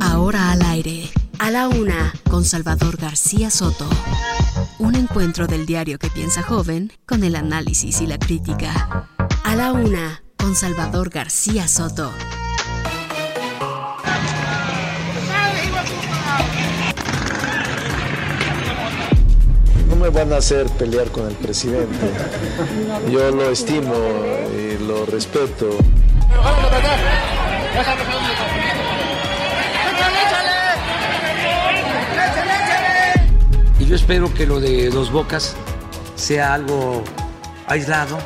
Ahora al aire, a la una, con Salvador García Soto. Un encuentro del diario que piensa joven con el análisis y la crítica. A la una, con Salvador García Soto. No me van a hacer pelear con el presidente. Yo lo estimo y lo respeto. Yo espero que lo de dos bocas sea algo aislado.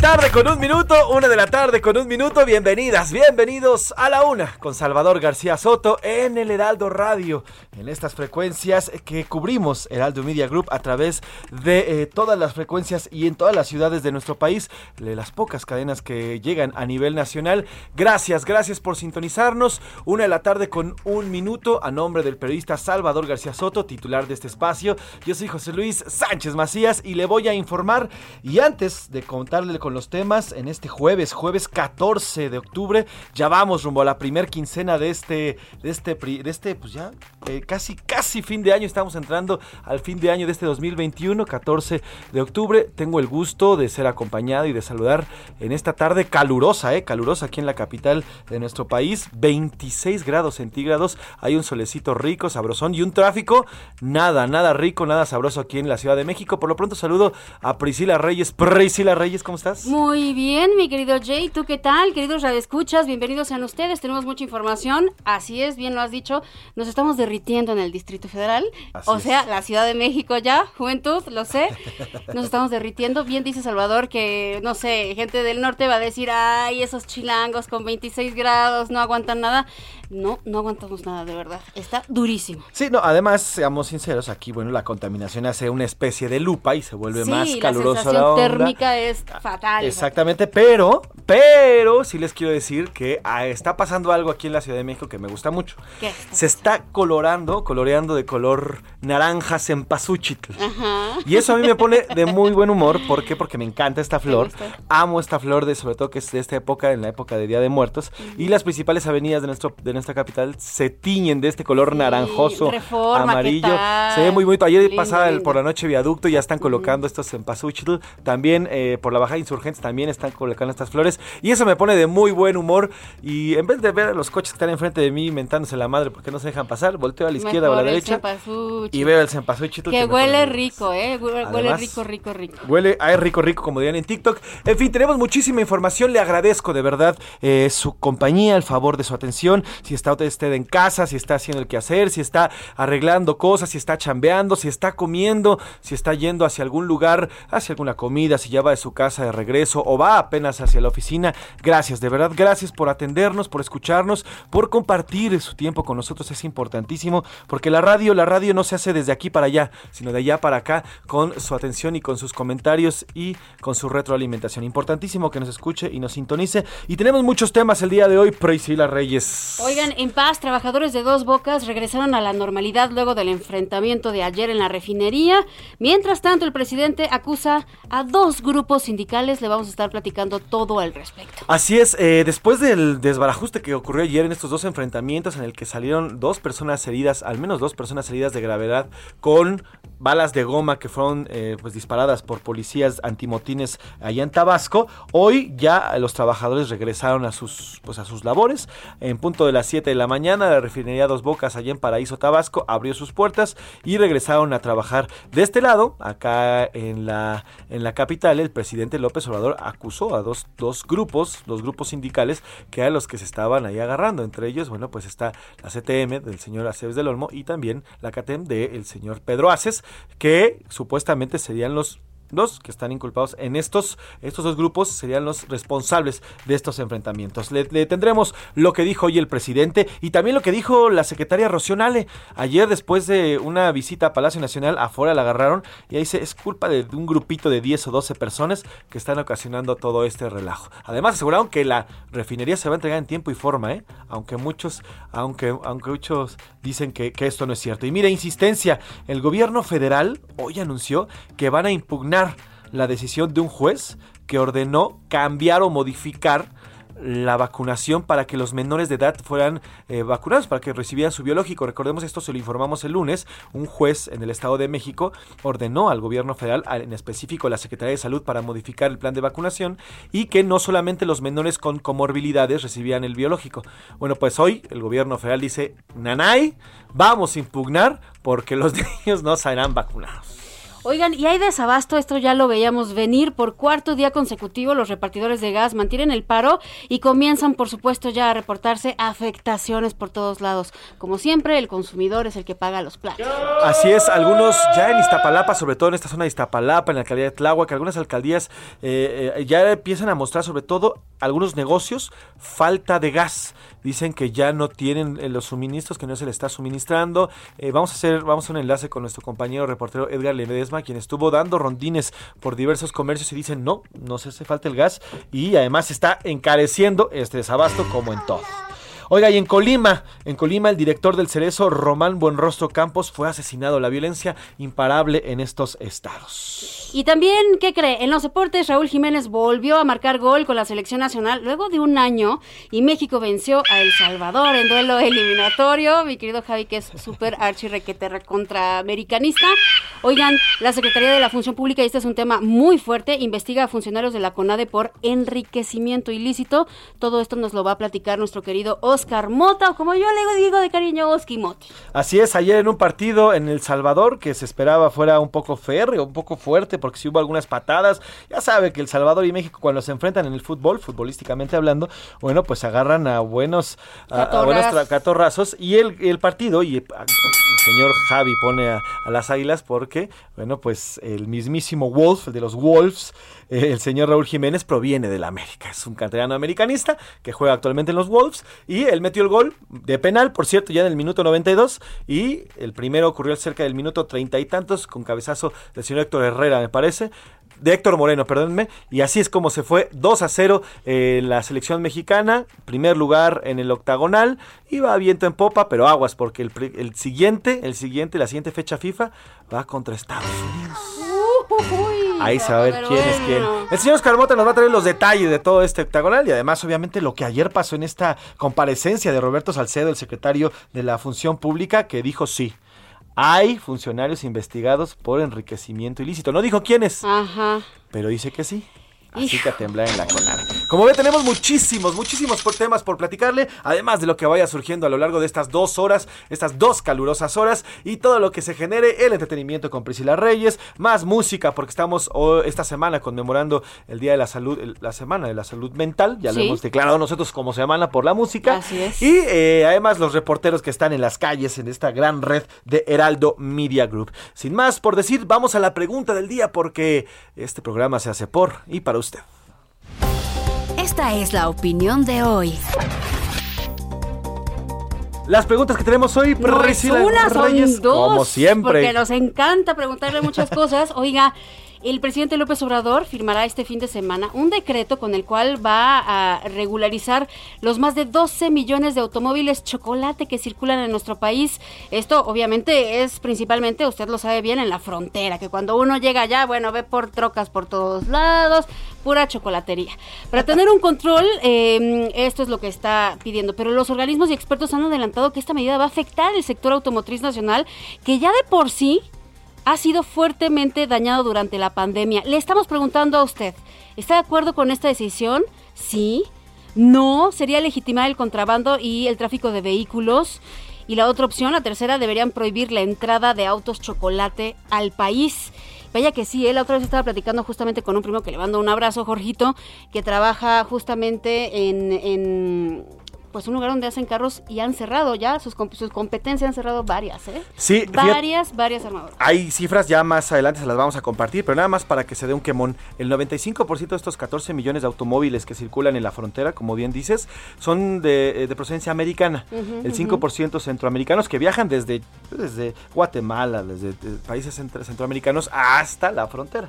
Tarde con un minuto, una de la tarde con un minuto. Bienvenidas, bienvenidos a la una con Salvador García Soto en el Heraldo Radio. En estas frecuencias que cubrimos Heraldo Media Group a través de eh, todas las frecuencias y en todas las ciudades de nuestro país, de las pocas cadenas que llegan a nivel nacional. Gracias, gracias por sintonizarnos. Una de la tarde con un minuto a nombre del periodista Salvador García Soto, titular de este espacio. Yo soy José Luis Sánchez Macías y le voy a informar. Y antes de contarle con los temas en este jueves, jueves 14 de octubre. Ya vamos rumbo a la primer quincena de este, de este, de este pues ya eh, casi, casi fin de año. Estamos entrando al fin de año de este 2021, 14 de octubre. Tengo el gusto de ser acompañado y de saludar en esta tarde calurosa, eh, calurosa aquí en la capital de nuestro país. 26 grados centígrados. Hay un solecito rico, sabrosón y un tráfico nada, nada rico, nada sabroso aquí en la Ciudad de México. Por lo pronto saludo a Priscila Reyes. Priscila Reyes, ¿cómo estás? Muy bien, mi querido Jay. ¿Tú qué tal? Queridos radioescuchas, bienvenidos sean ustedes. Tenemos mucha información. Así es, bien lo has dicho. Nos estamos derritiendo en el Distrito Federal. Así o es. sea, la Ciudad de México ya, juventud, lo sé. Nos estamos derritiendo. Bien dice Salvador que, no sé, gente del norte va a decir, ay, esos chilangos con 26 grados no aguantan nada. No, no aguantamos nada, de verdad. Está durísimo. Sí, no, además, seamos sinceros, aquí, bueno, la contaminación hace una especie de lupa y se vuelve sí, más la calurosa sensación la onda. térmica es fatal. Exactamente, pero, pero sí les quiero decir que ah, está pasando algo aquí en la Ciudad de México que me gusta mucho. ¿Qué está Se está colorando, coloreando de color naranja cempasúchil. Ajá. Y eso a mí me pone de muy buen humor. ¿Por qué? Porque me encanta esta flor. Amo esta flor, de, sobre todo que es de esta época, en la época de Día de Muertos. Y las principales avenidas de, nuestro, de nuestra capital se tiñen de este color Sí, naranjoso, Reforma, ¿qué amarillo. Se ve muy bonito. Ayer Lindo, lindo. por la noche viaducto, ya están colocando estos cempasúchil. También eh, por la bajada insurgentes también están colocando estas flores. Y eso me pone de muy buen humor. Y en vez de ver a los coches que están enfrente de mí mentándose la madre porque no se dejan pasar, volteo a la izquierda o a la derecha y veo el cempasúchil. Que pone huele rico, ¿eh? Huele, huele Además, rico, rico, rico. Huele a rico, rico, como dirían en TikTok. En fin, tenemos muchísima información. Le agradezco de verdad eh, su compañía, el favor de su atención. Si está usted en casa, si está haciendo el quehacer, si está arreglando cosas, si está chambeando, si está comiendo, si está yendo hacia algún lugar, hacia alguna comida, si ya va de su casa de regreso o va apenas hacia la oficina. Gracias, de verdad, gracias por atendernos, por escucharnos, por compartir su tiempo con nosotros. Es importantísimo porque la radio, la radio no se hace desde aquí para allá, sino de allá para acá con su atención y con sus comentarios y con su retroalimentación. Importantísimo que nos escuche y nos sintonice. Y tenemos muchos temas el día de hoy, Priscila Reyes. Oigan, en paz, trabajadores de Dos Bocas regresaron a la normalidad luego del enfrentamiento de ayer en la refinería. Mientras tanto, el presidente acusa a dos grupos sindicales. Le vamos a estar platicando todo al respecto. Así es, eh, después del desbarajuste que ocurrió ayer en estos dos enfrentamientos en el que salieron dos personas heridas, al menos dos personas heridas de gravedad con balas de goma que fueron eh, pues disparadas por policías antimotines allá en Tabasco, hoy ya los trabajadores regresaron a sus pues a sus labores. En punto de las 7 de la mañana, la refinería Dos Bocas allá en Paraíso Tabasco abrió sus puertas y regresaron a trabajar. De este lado, acá en la en la capital, el presidente López Obrador acusó a dos, dos grupos, dos grupos sindicales, que eran los que se estaban ahí agarrando. Entre ellos, bueno, pues está la CTM del señor Aceves del Olmo y también la CATEM del señor Pedro Aces, que supuestamente serían los dos que están inculpados en estos, estos dos grupos serían los responsables de estos enfrentamientos. Le, tendremos lo que dijo hoy el presidente y también lo que dijo la secretaria Rocionale. Ayer, después de una visita a Palacio Nacional, afuera la agarraron y ahí dice, es culpa de un grupito de 10 o 12 personas que están ocasionando todo este relajo. Además, aseguraron que la refinería se va a entregar en tiempo y forma, ¿eh? aunque muchos, aunque, aunque muchos dicen que, que esto no es cierto. Y mire, insistencia, el gobierno federal hoy anunció que van a impugnar la decisión de un juez que ordenó cambiar o modificar la vacunación para que los menores de edad fueran eh, vacunados, para que recibieran su biológico. Recordemos esto, se lo informamos el lunes, un juez en el Estado de México ordenó al gobierno federal, en específico a la Secretaría de Salud, para modificar el plan de vacunación y que no solamente los menores con comorbilidades recibían el biológico. Bueno, pues hoy el gobierno federal dice, Nanay, vamos a impugnar porque los niños no serán vacunados. Oigan, y hay desabasto, esto ya lo veíamos venir. Por cuarto día consecutivo, los repartidores de gas mantienen el paro y comienzan, por supuesto, ya a reportarse afectaciones por todos lados. Como siempre, el consumidor es el que paga los platos. Así es, algunos ya en Iztapalapa, sobre todo en esta zona de Iztapalapa, en la alcaldía de Tláhuac, algunas alcaldías eh, eh, ya empiezan a mostrar, sobre todo algunos negocios, falta de gas dicen que ya no tienen eh, los suministros, que no se le está suministrando. vamos a hacer, vamos a un enlace con nuestro compañero reportero Edgar Ledesma quien estuvo dando rondines por diversos comercios y dicen, no, no se hace falta el gas y además está encareciendo este desabasto como en todo. Oiga, y en Colima, en Colima el director del Cerezo, Román Buenrostro Campos, fue asesinado. La violencia imparable en estos estados. Y también, ¿qué cree? En los deportes, Raúl Jiménez volvió a marcar gol con la selección nacional luego de un año y México venció a El Salvador en duelo eliminatorio. Mi querido Javi, que es súper archirrequeterra contra americanista. Oigan, la Secretaría de la Función Pública, y este es un tema muy fuerte, investiga a funcionarios de la CONADE por enriquecimiento ilícito. Todo esto nos lo va a platicar nuestro querido Oscar Mota, o como yo le digo de cariño, Oski Mota. Así es, ayer en un partido en El Salvador que se esperaba fuera un poco férreo, un poco fuerte, porque si hubo algunas patadas, ya sabe que El Salvador y México cuando se enfrentan en el fútbol, futbolísticamente hablando, bueno, pues agarran a buenos, a, buenos catorrazos. Y el, el partido, y señor Javi pone a, las águilas porque, bueno, pues el mismísimo Wolf, el de los Wolves, el señor Raúl Jiménez proviene de la América. Es un canterano americanista que juega actualmente en los Wolves y él metió el gol de penal, por cierto, ya en el minuto 92 y el primero ocurrió cerca del minuto treinta y tantos con cabezazo del señor Héctor Herrera, me parece de Héctor Moreno, perdónenme, y así es como se fue 2 a 0 eh, la selección mexicana, primer lugar en el octagonal, iba viento en popa, pero aguas, porque el, el siguiente, el siguiente, la siguiente fecha FIFA va contra Estados Unidos. Ahí se va a ver quién es quién. El señor Oscar nos va a traer los detalles de todo este octagonal y además, obviamente, lo que ayer pasó en esta comparecencia de Roberto Salcedo, el secretario de la Función Pública, que dijo sí hay funcionarios investigados por enriquecimiento ilícito. No dijo quiénes, Ajá. pero dice que sí. Así que a temblar en la conada. Como ve, tenemos muchísimos, muchísimos temas por platicarle, además de lo que vaya surgiendo a lo largo de estas dos horas, estas dos calurosas horas, y todo lo que se genere, el entretenimiento con Priscila Reyes, más música, porque estamos esta semana conmemorando el Día de la Salud, la Semana de la Salud Mental, ya lo hemos declarado nosotros como Semana por la Música. Así es. Y eh, además los reporteros que están en las calles, en esta gran red de Heraldo Media Group. Sin más por decir, vamos a la pregunta del día, porque este programa se hace por y para usted esta es la opinión de hoy. Las preguntas que tenemos hoy, no una, son dos, como siempre. Porque nos encanta preguntarle muchas cosas. Oiga, el presidente López Obrador firmará este fin de semana un decreto con el cual va a regularizar los más de 12 millones de automóviles chocolate que circulan en nuestro país. Esto obviamente es principalmente, usted lo sabe bien, en la frontera, que cuando uno llega allá, bueno, ve por trocas por todos lados, pura chocolatería. Para tener un control, em, esto es lo que está pidiendo, pero los organismos y expertos han adelantado que esta medida va a afectar el sector automotriz nacional, que ya de por sí ha sido fuertemente dañado durante la pandemia. Le estamos preguntando a usted, ¿está de acuerdo con esta decisión? Sí. No, sería legitimar el contrabando y el tráfico de vehículos. Y la otra opción, la tercera, deberían prohibir la entrada de autos chocolate al país. Vaya que sí, él ¿eh? otra vez estaba platicando justamente con un primo que le mando un abrazo, Jorgito, que trabaja justamente en pues un lugar donde hacen carros y han cerrado ya, sus, sus competencias han cerrado varias, ¿eh? Sí, varias, varias armadoras. Hay cifras ya más adelante, se las vamos a compartir, pero nada más para que se dé un quemón. El 95% de estos 14 millones de automóviles que circulan en la frontera, como bien dices, son de, eh, procedencia americana. el 5% centroamericanos que viajan desde, desde Guatemala, desde, países centroamericanos hasta la frontera.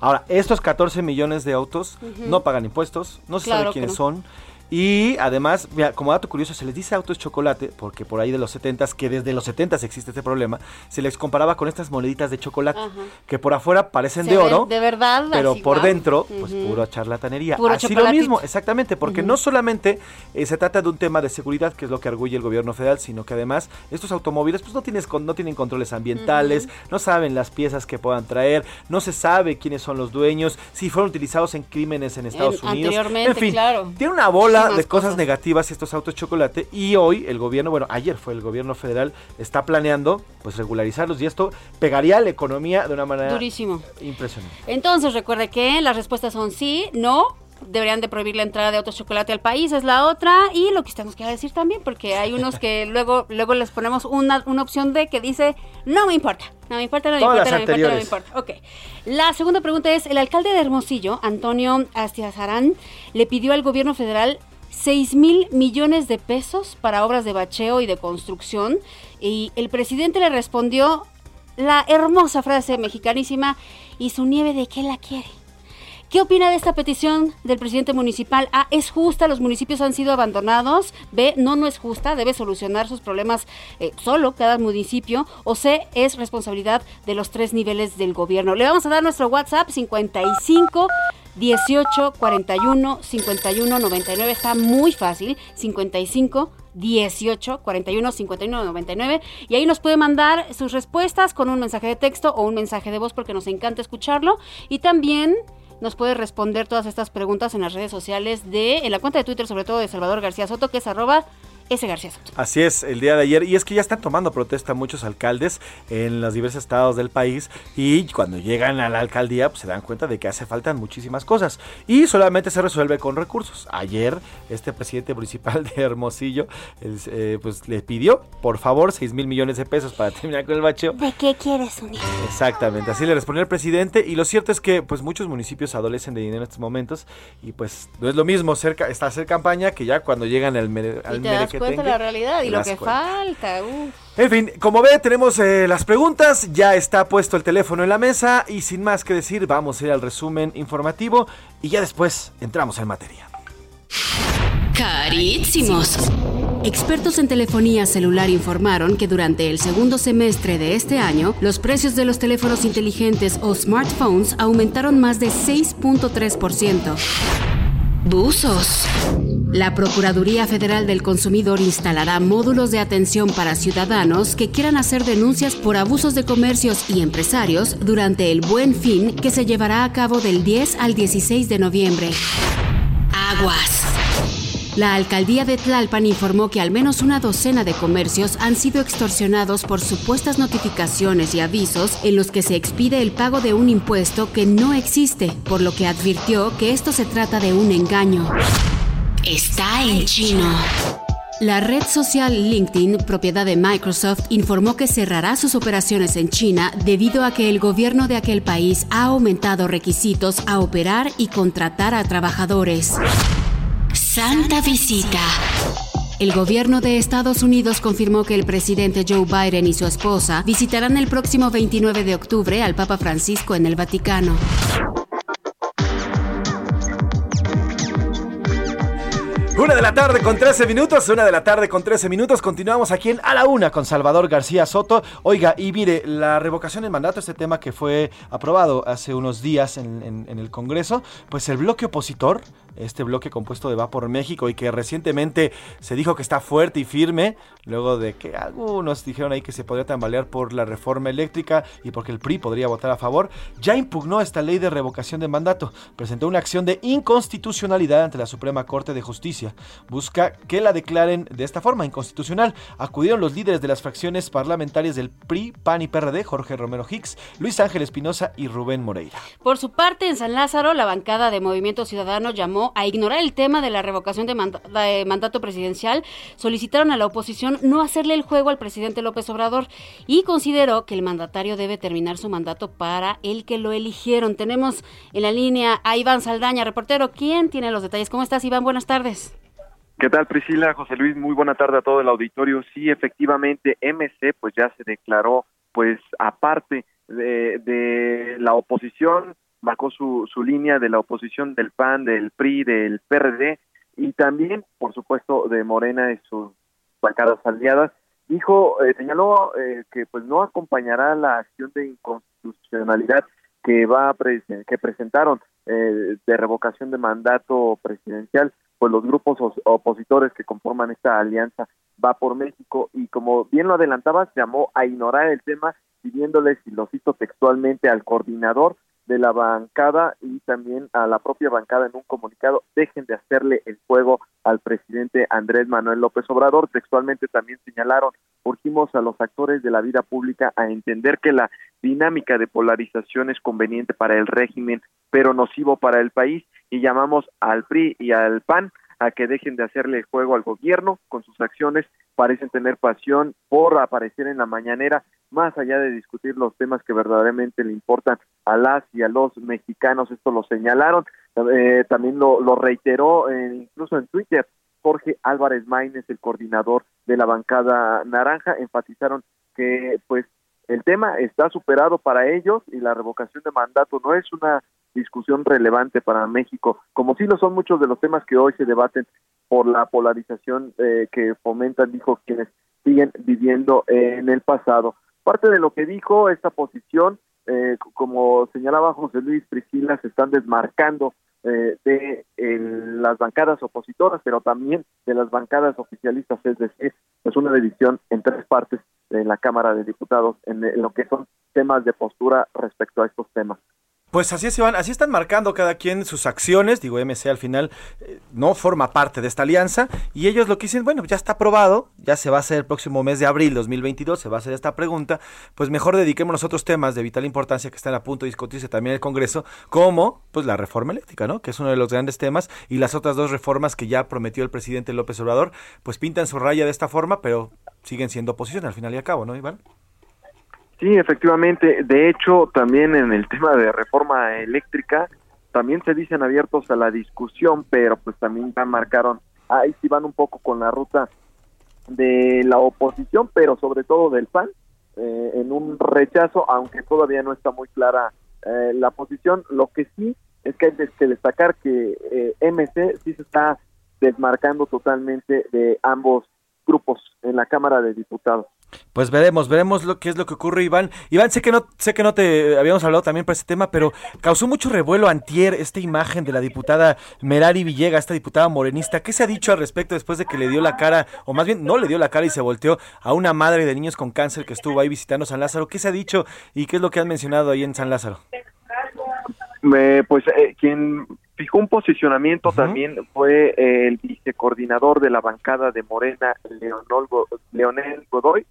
Ahora, estos 14 millones de autos no pagan impuestos, no se sabe quiénes son. Y además, como dato curioso, se les dice autos chocolate, porque por ahí de los 70 que desde los 70 existe este problema, se les comparaba con estas moneditas de chocolate, que por afuera parecen de oro, de verdad, pero por dentro, pues puro charlatanería. así lo mismo, exactamente, porque no solamente eh, se trata de un tema de seguridad, que es lo que arguye el gobierno federal, sino que además estos automóviles pues no, tienes, no tienen controles ambientales, no saben las piezas que puedan traer, no se sabe quiénes son los dueños, si fueron utilizados en crímenes en Estados Unidos. Anteriormente, en fin, claro. Tiene una bola de cosas, negativas estos autos chocolate y hoy el gobierno, bueno, ayer fue el gobierno federal, está planeando pues regularizarlos y esto pegaría a la economía de una manera durísimo. Impresionante. Entonces recuerde que las respuestas son sí, no, deberían de prohibir la entrada de autos chocolate al país, es la otra, y lo que nos quiera decir también, porque hay unos que luego, luego les ponemos una, una opción de que dice, no me importa, no me importa, no me importa, no me importa, no me importa. Ok. La segunda pregunta es, el alcalde de Hermosillo, Antonio Astiazarán, le pidió al gobierno federal 6 mil millones de pesos para obras de bacheo y de construcción, y el presidente le respondió la hermosa frase mexicanísima, ¿y su nieve de qué la quiere? ¿Qué opina de esta petición del presidente municipal? A. ¿Es justa? ¿Los municipios han sido abandonados? B. No, no es justa. Debe solucionar sus problemas eh, solo cada municipio. O C. Es responsabilidad de los tres niveles del gobierno. Le vamos a dar nuestro WhatsApp 55 18 41 51 99. Está muy fácil. 55 18 41 51 99 y ahí nos puede mandar sus respuestas con un mensaje de texto o un mensaje de voz porque nos encanta escucharlo y también nos puede responder todas estas preguntas en las redes sociales de, en la cuenta de Twitter, sobre todo de Salvador García Soto, que es arroba ese García Soto. Así es, el día de ayer. Y es que ya están tomando protesta muchos alcaldes en los diversos estados del país. Y cuando llegan a la alcaldía, pues se dan cuenta de que hace falta muchísimas cosas. Y solamente se resuelve con recursos. Ayer, este presidente municipal de Hermosillo, eh, pues le pidió, por favor, 6 mil millones de pesos para terminar con el bacheo. ¿De qué quieres unir? Exactamente, así le respondió el presidente. Y lo cierto es que, pues muchos municipios adolecen de dinero en estos momentos. Y pues no es lo mismo cerca, está hacer campaña que ya cuando llegan al, al cuenta la realidad y lo que falta. En fin, como ve, tenemos eh, las preguntas, ya está puesto el teléfono en la mesa y sin más que decir, vamos a ir al resumen informativo y ya después entramos en materia. Carísimos. Expertos en telefonía celular informaron que durante el segundo semestre de este año, los precios de los teléfonos inteligentes o smartphones aumentaron más de 6.3%. Buzos. La Procuraduría Federal del Consumidor instalará módulos de atención para ciudadanos que quieran hacer denuncias por abusos de comercios y empresarios durante el Buen Fin que se llevará a cabo del 10 al 16 de noviembre. Aguas. La alcaldía de Tlalpan informó que al menos una docena de comercios han sido extorsionados por supuestas notificaciones y avisos en los que se expide el pago de un impuesto que no existe, por lo que advirtió que esto se trata de un engaño está en chino. La red social LinkedIn, propiedad de Microsoft, informó que cerrará sus operaciones en China debido a que el gobierno de aquel país ha aumentado requisitos a operar y contratar a trabajadores. Santa visita. El gobierno de Estados Unidos confirmó que el presidente Joe Biden y su esposa visitarán el próximo 29 de octubre al Papa Francisco en el Vaticano. Una de la tarde con 13 minutos, una de la tarde con 13 minutos. Continuamos aquí en A la Una con Salvador García Soto. Oiga, y mire, la revocación del mandato, este tema que fue aprobado hace unos días en, en el Congreso, pues el bloque opositor este bloque compuesto de Va por México y que recientemente se dijo que está fuerte y firme, luego de que algunos dijeron ahí que se podría tambalear por la reforma eléctrica y porque el PRI podría votar a favor, ya impugnó esta ley de revocación de mandato, presentó una acción de inconstitucionalidad ante la Suprema Corte de Justicia. Busca que la declaren de esta forma inconstitucional. Acudieron los líderes de las fracciones parlamentarias del PRI, PAN y PRD, Jorge Romero Hicks, Luis Ángel Espinosa y Rubén Moreira. Por su parte, en San Lázaro, la bancada de Movimiento Ciudadano llamó a ignorar el tema de la revocación de, mandato presidencial, solicitaron a la oposición no hacerle el juego al presidente López Obrador y consideró que el mandatario debe terminar su mandato para el que lo eligieron. Tenemos en la línea a Iván Saldaña, reportero. ¿Quién tiene los detalles? ¿Cómo estás, Iván? Buenas tardes. ¿Qué tal Priscila? José Luis, muy buena tarde a todo el auditorio. Sí, efectivamente, MC pues ya se declaró pues aparte de la oposición, marcó su, su línea de la oposición del PAN, del PRI, del PRD y también, por supuesto, de Morena y sus bancadas aliadas. Dijo, eh, señaló eh, que pues no acompañará la acción de inconstitucionalidad que va a que presentaron eh, de revocación de mandato presidencial pues los grupos opositores que conforman esta alianza va por México y como bien lo adelantaba, se llamó a ignorar el tema pidiéndole, si lo cito textualmente, al coordinador de la bancada y también a la propia bancada en un comunicado, dejen de hacerle el juego al presidente Andrés Manuel López Obrador. Textualmente también señalaron, urgimos a los actores de la vida pública a entender que la dinámica de polarización es conveniente para el régimen, pero nocivo para el país y llamamos al PRI y al PAN a que dejen de hacerle juego al gobierno con sus acciones, parecen tener pasión por aparecer en la mañanera, más allá de discutir los temas que verdaderamente le importan a las y a los mexicanos, esto lo señalaron, eh, también lo, lo reiteró incluso en Twitter, Jorge Álvarez Maínez, el coordinador de la bancada naranja, enfatizaron que pues el tema está superado para ellos y la revocación de mandato no es una discusión relevante para México, como sí lo son muchos de los temas que hoy se debaten por la polarización eh, que fomentan, dijo, quienes siguen viviendo en el pasado. Parte de lo que dijo esta posición, eh, como señalaba José Luis Priscila, se están desmarcando eh, de las bancadas opositoras, pero también de las bancadas oficialistas, es decir, es una división en tres partes en la Cámara de Diputados en lo que son temas de postura respecto a estos temas. Pues así se van, así están marcando cada quien sus acciones. Digo, MC al final eh, no forma parte de esta alianza y ellos lo que dicen, bueno, ya está aprobado, ya se va a hacer el próximo mes de abril 2022, se va a hacer esta pregunta, pues mejor dediquémonos a otros temas de vital importancia que están a punto de discutirse también en el Congreso, como pues la reforma eléctrica, ¿no? Que es uno de los grandes temas y las otras dos reformas que ya prometió el presidente López Obrador, pues pintan su raya de esta forma, pero siguen siendo oposición al final y al cabo, ¿no, Iván? Sí, efectivamente. De hecho, también en el tema de reforma eléctrica, también se dicen abiertos a la discusión, pero pues también marcaron, ahí sí van un poco con la ruta de la oposición, pero sobre todo del PAN, eh, en un rechazo, aunque todavía no está muy clara eh, la posición. Lo que sí es que hay que destacar que eh, MC sí se está desmarcando totalmente de ambos grupos en la Cámara de Diputados. Pues veremos, veremos lo que es lo que ocurre, Iván. Iván, sé que no, sé que no te habíamos hablado también para este tema, pero causó mucho revuelo antier esta imagen de la diputada Merari Villegas, esta diputada morenista. ¿Qué se ha dicho al respecto después de que le dio la cara, o más bien no le dio la cara y se volteó a una madre de niños con cáncer que estuvo ahí visitando San Lázaro? ¿Qué se ha dicho y qué es lo que han mencionado ahí en San Lázaro? pues eh, quien fijó un posicionamiento también fue el vicecoordinador de la bancada de Morena, Leonel Godoy,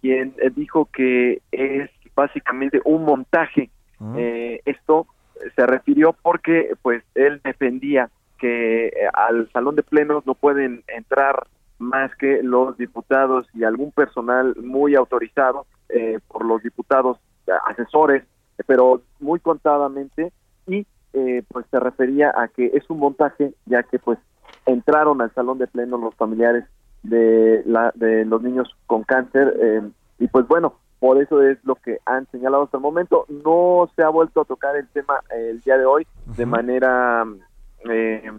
quien eh, dijo que es básicamente un montaje. Eh, esto se refirió porque pues él defendía que al salón de plenos no pueden entrar más que los diputados y algún personal muy autorizado por los diputados asesores, pero muy contadamente y eh, pues se refería a que es un montaje ya que pues entraron al salón de pleno los familiares de la de los niños con cáncer eh, y pues bueno por eso es lo que han señalado hasta el momento. No se ha vuelto a tocar el tema el día de hoy de manera eh,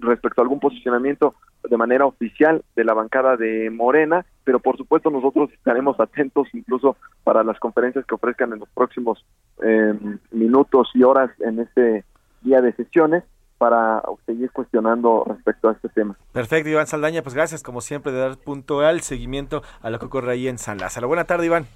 respecto a algún posicionamiento de manera oficial de la bancada de Morena, pero por supuesto nosotros estaremos atentos incluso para las conferencias que ofrezcan en los próximos eh, minutos y horas en este día de sesiones para seguir cuestionando respecto a este tema. Perfecto, Iván Saldaña, pues gracias como siempre de dar punto al seguimiento a lo que ocurre ahí en San Lázaro. Buena tarde, Iván.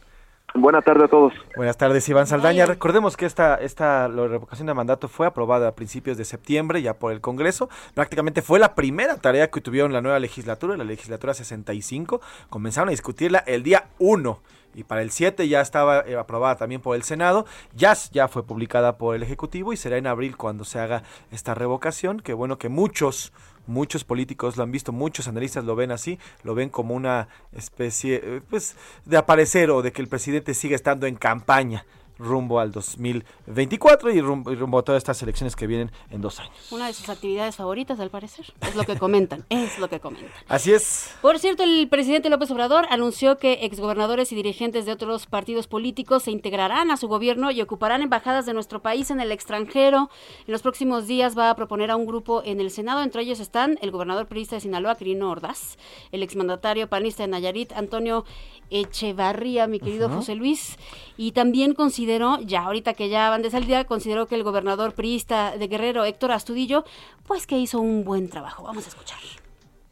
Buenas tardes a todos. Buenas tardes, Iván Saldaña. Recordemos que esta, esta la revocación de mandato fue aprobada a principios de septiembre ya por el Congreso. Prácticamente fue la primera tarea que tuvieron la nueva legislatura, la legislatura 65. Comenzaron a discutirla el día 1 y para el 7 ya estaba eh, aprobada también por el Senado, ya, ya fue publicada por el Ejecutivo y será en abril cuando se haga esta revocación, que bueno que muchos muchos políticos lo han visto, muchos analistas lo ven así, lo ven como una especie eh, pues de aparecer o de que el presidente siga estando en campaña rumbo al 2024 y rumbo, a todas estas elecciones que vienen en dos años. Una de sus actividades favoritas, al parecer. Es lo que comentan, es lo que comentan. Así es. Por cierto, el presidente López Obrador anunció que exgobernadores y dirigentes de otros partidos políticos se integrarán a su gobierno y ocuparán embajadas de nuestro país en el extranjero. En los próximos días va a proponer a un grupo en el Senado. Entre ellos están el gobernador periodista de Sinaloa, Quirino Ordaz, el exmandatario panista de Nayarit, Antonio Echevarría, mi querido José Luis, y también consideró, ya ahorita que ya van de salida, consideró que el gobernador priista de Guerrero, Héctor Astudillo, pues que hizo un buen trabajo. Vamos a escuchar.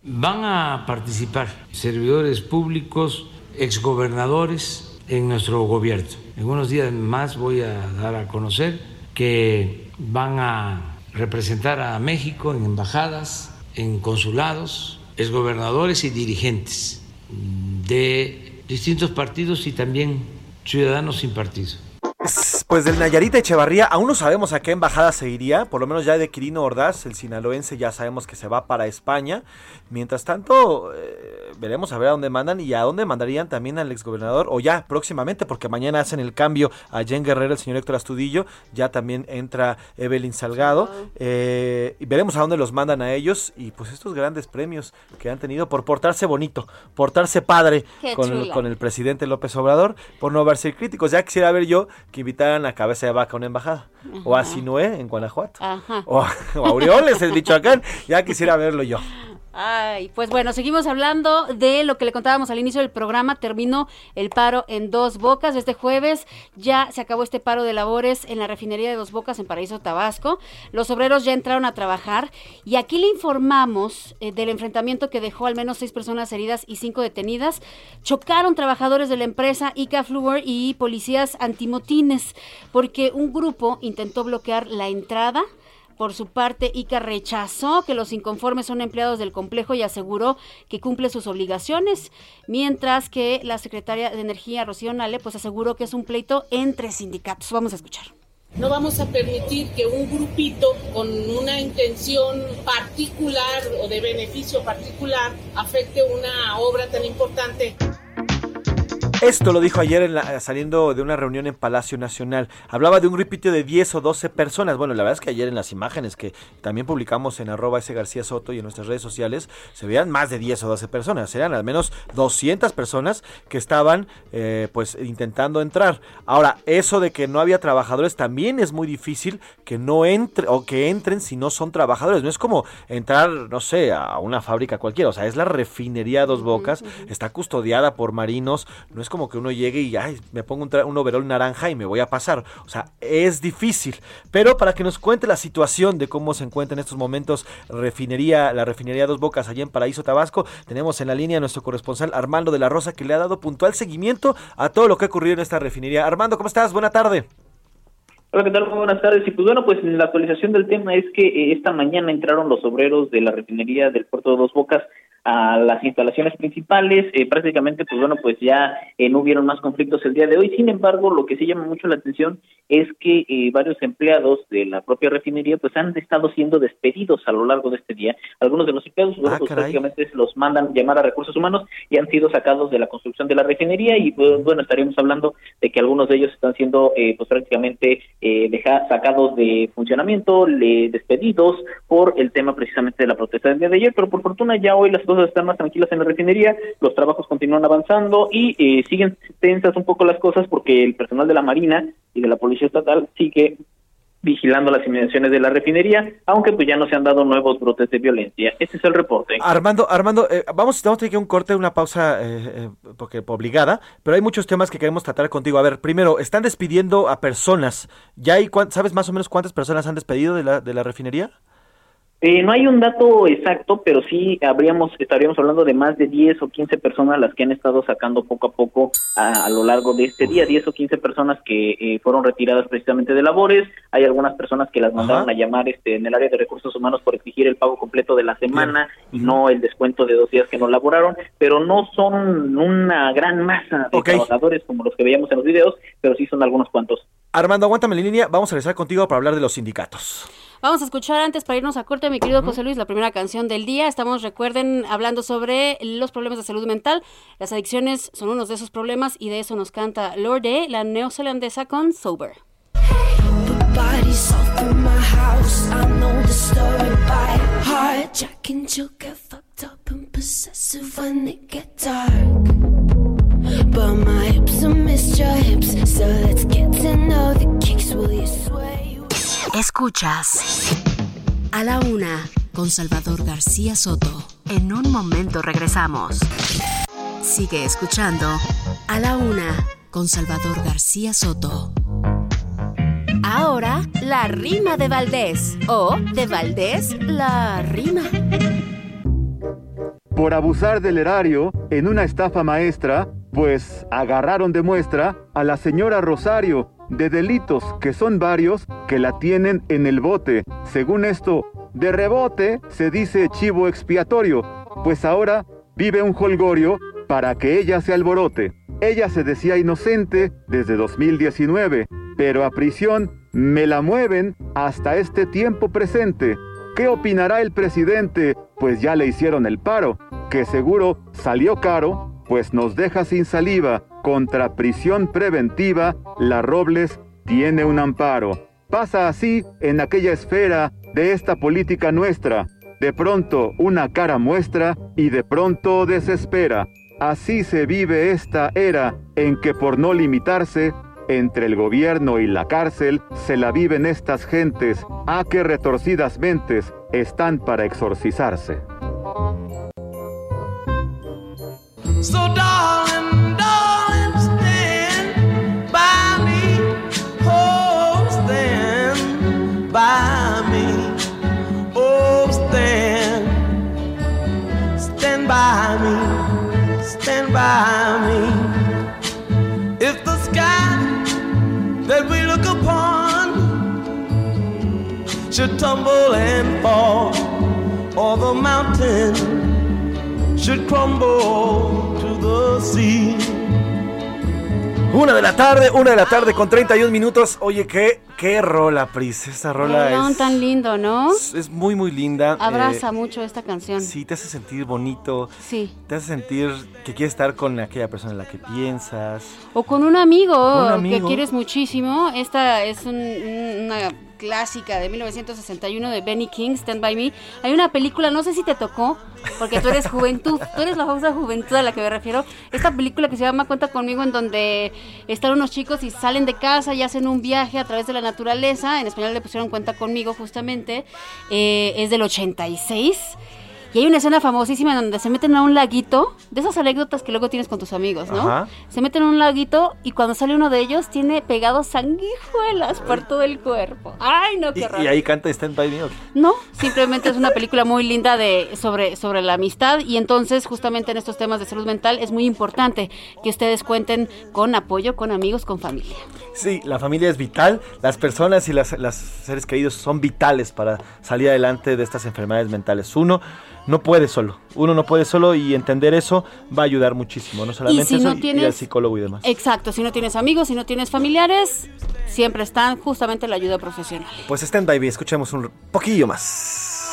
Van a participar servidores públicos, exgobernadores en nuestro gobierno. En unos días más voy a dar a conocer que van a representar a México en embajadas, en consulados, exgobernadores y dirigentes de distintos partidos y también ciudadanos sin partido. Yes. Pues del Nayarita Echevarría, aún no sabemos a qué embajada se iría, por lo menos ya de Quirino Ordaz, el sinaloense, ya sabemos que se va para España. Mientras tanto, eh, veremos a ver a dónde mandan y a dónde mandarían también al exgobernador, o ya próximamente, porque mañana hacen el cambio a Jen Guerrero, el señor Héctor Astudillo, ya también entra Evelyn Salgado, eh, y veremos a dónde los mandan a ellos, y pues estos grandes premios que han tenido por portarse bonito, portarse padre con, con, el presidente López Obrador, por no verse críticos. Ya quisiera ver yo que invitaran a Cabeza de Vaca una embajada. O a Sinué en Guanajuato. O, a, o a Aureoles en Michoacán. Ya quisiera verlo yo. Ay, pues bueno, seguimos hablando de lo que le contábamos al inicio del programa. Terminó el paro en Dos Bocas. Este jueves ya se acabó este paro de labores en la refinería de Dos Bocas en Paraíso, Tabasco. Los obreros ya entraron a trabajar y aquí le informamos eh, del enfrentamiento que dejó al menos seis personas heridas y cinco detenidas. Chocaron trabajadores de la empresa Ica Fluor y policías antimotines porque un grupo intentó bloquear la entrada por su parte, ICA rechazó que los inconformes son empleados del complejo y aseguró que cumple sus obligaciones, mientras que la secretaria de Energía, Rocío Nale, pues aseguró que es un pleito entre sindicatos. Vamos a escuchar. No vamos a permitir que un grupito con una intención particular o de beneficio particular afecte una obra tan importante. Esto lo dijo ayer saliendo de una reunión en Palacio Nacional. Hablaba de un grupito de 10 o 12 personas. Bueno, la verdad es que ayer en las imágenes que también publicamos en arroba ese García Soto y en nuestras redes sociales, se veían más de 10 o 12 personas. Eran al menos 200 personas que estaban eh, pues intentando entrar. Ahora, eso de que no había trabajadores también es muy difícil que no entre o que entren si no son trabajadores. No es como entrar, no sé, a una fábrica cualquiera. O sea, es la refinería Dos Bocas, está custodiada por marinos. No es como que uno llegue y ay, me pongo un, un overol naranja y me voy a pasar. O sea, es difícil. Pero para que nos cuente la situación de cómo se encuentra en estos momentos refinería, la refinería Dos Bocas allá en Paraíso Tabasco, tenemos en la línea a nuestro corresponsal Armando de la Rosa que le ha dado puntual seguimiento a todo lo que ha ocurrido en esta refinería. Armando, ¿cómo estás? Buena tarde. Hola, ¿qué tal? Muy buenas tardes. Y pues bueno, pues la actualización del tema es que eh, esta mañana entraron los obreros de la refinería del puerto de Dos Bocas a las instalaciones principales. Eh, prácticamente, pues bueno, pues ya eh, no hubieron más conflictos el día de hoy. Sin embargo, lo que sí llama mucho la atención es que eh, varios empleados de la propia refinería pues han estado siendo despedidos a lo largo de este día. Algunos de los empleados, ah, pues prácticamente los mandan llamar a recursos humanos y han sido sacados de la construcción de la refinería y pues bueno, estaríamos hablando de que algunos de ellos están siendo pues prácticamente deja, sacados de funcionamiento, le, despedidos por el tema precisamente de la protesta del día de ayer, pero por fortuna ya hoy las dos están más tranquilas en la refinería, los trabajos continúan avanzando y eh, siguen tensas un poco las cosas porque el personal de la Marina y de la Policía Estatal sigue vigilando las inmediaciones de la refinería, aunque pues ya no se han dado nuevos brotes de violencia. Ese es el reporte. Armando, Armando, eh, vamos, vamos a tener que un corte, una pausa, eh, porque obligada, pero hay muchos temas que queremos tratar contigo. A ver, primero, están despidiendo a personas. ¿Ya hay, sabes más o menos cuántas personas han despedido de la, de la refinería? Eh, no hay un dato exacto, pero sí habríamos, estaríamos hablando de más de 10 o 15 personas las que han estado sacando poco a poco a, lo largo de este día, 10 o 15 personas que eh, fueron retiradas precisamente de labores, hay algunas personas que las mandaron a llamar este, en el área de recursos humanos por exigir el pago completo de la semana y no el descuento de dos días que no laboraron, pero no son una gran masa de trabajadores como los que veíamos en los videos, pero sí son algunos cuantos. Armando, aguántame la línea, vamos a regresar contigo para hablar de los sindicatos. Vamos a escuchar antes para irnos a corte, mi querido José Luis, la primera canción del día. Estamos, recuerden, hablando sobre los problemas de salud mental. Las adicciones son uno de esos problemas y de eso nos canta Lorde, la neozelandesa con Sober. But my hips are hips, so let's get to know the kicks. Will you sway? Escuchas a la una con Salvador García Soto. En un momento regresamos. Sigue escuchando a la una con Salvador García Soto. Ahora, la rima de Valdés. O de Valdés, la rima. Por abusar del erario en una estafa maestra, pues agarraron de muestra a la señora Rosario de delitos que son varios que la tienen en el bote. Según esto, de rebote se dice chivo expiatorio, pues ahora vive un holgorio para que ella se alborote. Ella se decía inocente desde 2019, pero a prisión me la mueven hasta este tiempo presente. ¿Qué opinará el presidente? Pues ya le hicieron el paro, que seguro salió caro, pues nos deja sin saliva contra prisión preventiva, la Robles tiene un amparo. Pasa así en aquella esfera de esta política nuestra. De pronto una cara muestra y de pronto desespera. Así se vive esta era en que por no limitarse, entre el gobierno y la cárcel se la viven estas gentes, a que retorcidas mentes están para exorcizarse. Me. If the sky that we look upon should tumble and fall, or the mountain should crumble to the sea. Una de la tarde, una de la tarde con 31 minutos. Oye, qué, qué rola, Pris. Esa rola es. tan lindo, ¿no? Es, muy, muy linda. Abraza eh, mucho esta canción. Sí, te hace sentir bonito. Sí. Te hace sentir que quieres estar con aquella persona en la que piensas. O con un amigo, que quieres muchísimo. Esta es una clásica de 1961 de Benny King, Stand By Me. Hay una película, no sé si te tocó, porque tú eres juventud, tú eres la famosa juventud a la que me refiero. Esta película que se llama Cuenta conmigo, en donde están unos chicos y salen de casa y hacen un viaje a través de la naturaleza. En español le pusieron Cuenta conmigo, justamente. Eh, es del 86. Y hay una escena famosísima en donde se meten a un laguito, de esas anécdotas que luego tienes con tus amigos, ¿no? Se meten a un laguito y cuando sale uno de ellos tiene pegados sanguijuelas por todo el cuerpo. Ay, no, qué raro. ¿Y ahí canta Stand By Me? No, simplemente es una película muy linda de sobre, sobre la amistad y entonces justamente en estos temas de salud mental es muy importante que ustedes cuenten con apoyo, con amigos, con familia. Sí, la familia es vital, las personas y las, las seres queridos son vitales para salir adelante de estas enfermedades mentales. Uno, no puede solo. Uno no puede solo y entender eso va a ayudar muchísimo. No solamente eso, ir al psicólogo y demás. Exacto, si no tienes amigos, si no tienes familiares, siempre están justamente la ayuda profesional. Pues estén baby, escuchemos un poquillo más.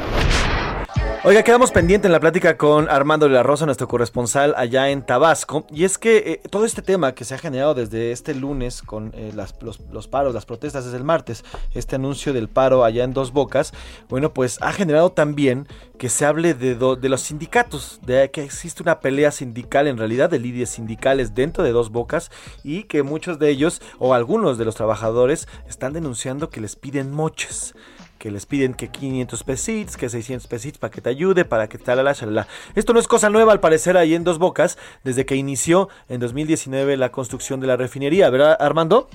Oiga, quedamos pendiente en la plática con Armando de la Rosa, nuestro corresponsal allá en Tabasco. Y es que eh, todo este tema que se ha generado desde este lunes con eh, los, paros, las protestas desde el martes, este anuncio del paro allá en Dos Bocas, bueno, pues ha generado también que se hable de, de los sindicatos, de que existe una pelea sindical en realidad de líderes sindicales dentro de Dos Bocas y que muchos de ellos o algunos de los trabajadores están denunciando que les piden moches que les piden que 500 pesitos, que 600 pesitos para que te ayude, para que tal, la, la. Esto no es cosa nueva al parecer ahí en Dos Bocas, desde que inició en 2019 la construcción de la refinería, ¿verdad Armando?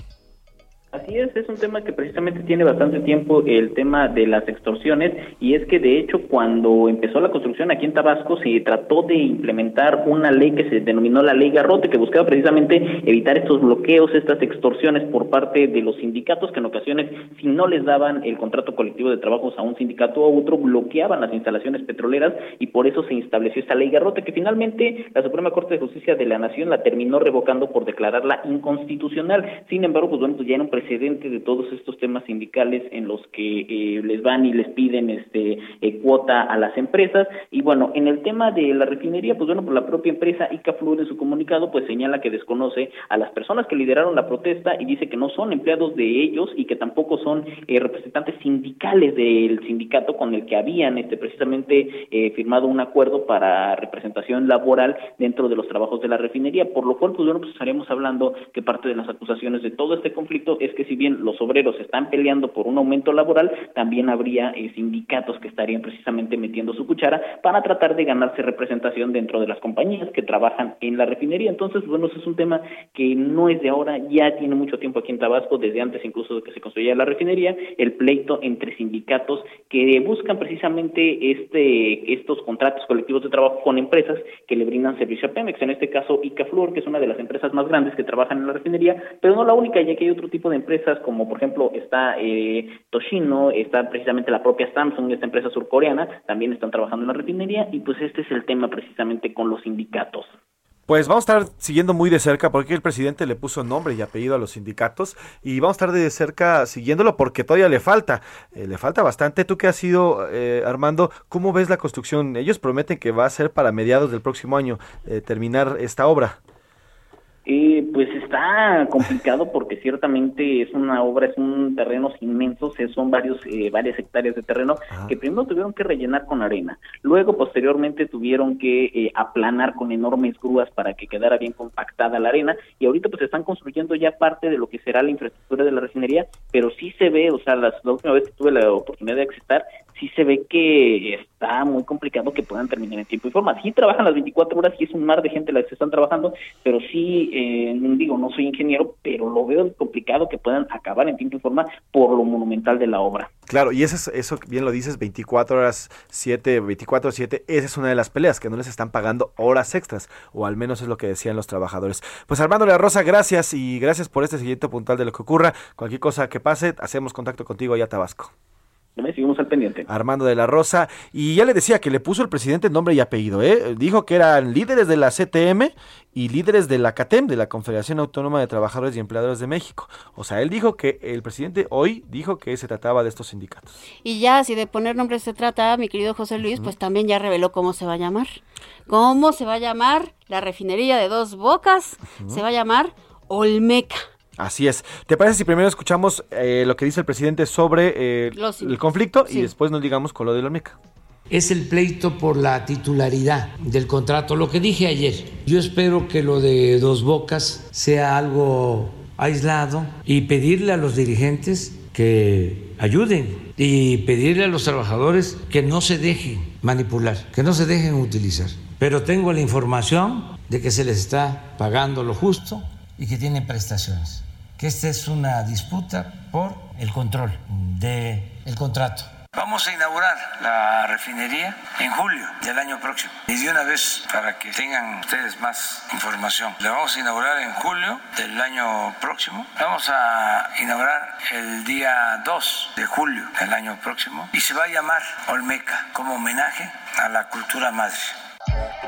Así es, es un tema que precisamente tiene bastante tiempo el tema de las extorsiones y es que de hecho cuando empezó la construcción aquí en Tabasco se trató de implementar una ley que se denominó la ley Garrote que buscaba precisamente evitar estos bloqueos, estas extorsiones por parte de los sindicatos que en ocasiones si no les daban el contrato colectivo de trabajos a un sindicato a otro bloqueaban las instalaciones petroleras y por eso se estableció esta ley Garrote que finalmente la Suprema Corte de Justicia de la Nación la terminó revocando por declararla inconstitucional. Sin embargo, pues bueno, pues ya era un precedente de todos estos temas sindicales en los que eh, les van y les piden este eh, cuota a las empresas. Y bueno en el tema de la refinería pues bueno por la propia empresa Icaflur en su comunicado pues señala que desconoce a las personas que lideraron la protesta y dice que no son empleados de ellos y que tampoco son eh, representantes sindicales del sindicato con el que habían este precisamente firmado un acuerdo para representación laboral dentro de los trabajos de la refinería. Por lo cual pues bueno pues estaremos hablando que parte de las acusaciones de todo este conflicto es que si bien los obreros están peleando por un aumento laboral, también habría eh, sindicatos que estarían precisamente metiendo su cuchara para tratar de ganarse representación dentro de las compañías que trabajan en la refinería. Entonces, bueno, ese es un tema que no es de ahora, ya tiene mucho tiempo aquí en Tabasco, desde antes incluso de que se construyera la refinería, el pleito entre sindicatos que buscan precisamente este estos contratos colectivos de trabajo con empresas que le brindan servicio a Pemex, en este caso Icaflor, que es una de las empresas más grandes que trabajan en la refinería, pero no la única, ya que hay otro tipo de empresas como por ejemplo está eh, Toshino, está precisamente la propia Samsung, esta empresa surcoreana, también están trabajando en la refinería y pues este es el tema precisamente con los sindicatos. Pues vamos a estar siguiendo muy de cerca porque el presidente le puso nombre y apellido a los sindicatos y vamos a estar de cerca siguiéndolo porque todavía le falta, eh, le falta bastante. Tú que has sido, eh, Armando, ¿cómo ves la construcción? Ellos prometen que va a ser para mediados del próximo año terminar esta obra. Eh, pues está complicado porque ciertamente es una obra, es un terreno inmenso, son varios, eh, varias hectáreas de terreno que primero tuvieron que rellenar con arena, luego posteriormente tuvieron que eh, aplanar con enormes grúas para que quedara bien compactada la arena y ahorita pues están construyendo ya parte de lo que será la infraestructura de la refinería, pero sí se ve, o sea, la última vez que tuve la oportunidad de acceder, sí se ve que está muy complicado que puedan terminar en tiempo y forma. Sí trabajan las 24 horas y es un mar de gente las que están trabajando, pero sí, eh, digo, no soy ingeniero, pero lo veo complicado que puedan acabar en tiempo y forma por lo monumental de la obra. Claro, y eso, es, eso bien lo dices, 24 horas 7, 24 7, esa es una de las peleas, que no les están pagando horas extras, o al menos es lo que decían los trabajadores. Pues Armando La Rosa, gracias y gracias por este siguiente puntual de lo que ocurra. Cualquier cosa que pase, hacemos contacto contigo allá Tabasco seguimos al pendiente. Armando de la Rosa. Y ya le decía que le puso el presidente nombre y apellido. ¿eh? Dijo que eran líderes de la CTM y líderes de la CATEM, de la Confederación Autónoma de Trabajadores y Empleadores de México. O sea, él dijo que el presidente hoy dijo que se trataba de estos sindicatos. Y ya, si de poner nombres se trata, mi querido José Luis, pues también ya reveló cómo se va a llamar. ¿Cómo se va a llamar la refinería de dos bocas? Se va a llamar Olmeca. Así es. ¿Te parece si primero escuchamos eh, lo que dice el presidente sobre eh, el conflicto y después nos digamos con lo de la Olmeca? Es el pleito por la titularidad del contrato. Lo que dije ayer, yo espero que lo de Dos Bocas sea algo aislado y pedirle a los dirigentes que ayuden y pedirle a los trabajadores que no se dejen manipular, que no se dejen utilizar. Pero tengo la información de que se les está pagando lo justo y que tienen prestaciones que esta es una disputa por el control del el contrato. Vamos a inaugurar la refinería en julio del año próximo. Y de una vez, para que tengan ustedes más información, la vamos a inaugurar en julio del año próximo. Vamos a inaugurar el día 2 de julio del año próximo y se va a llamar Olmeca como homenaje a la cultura madre.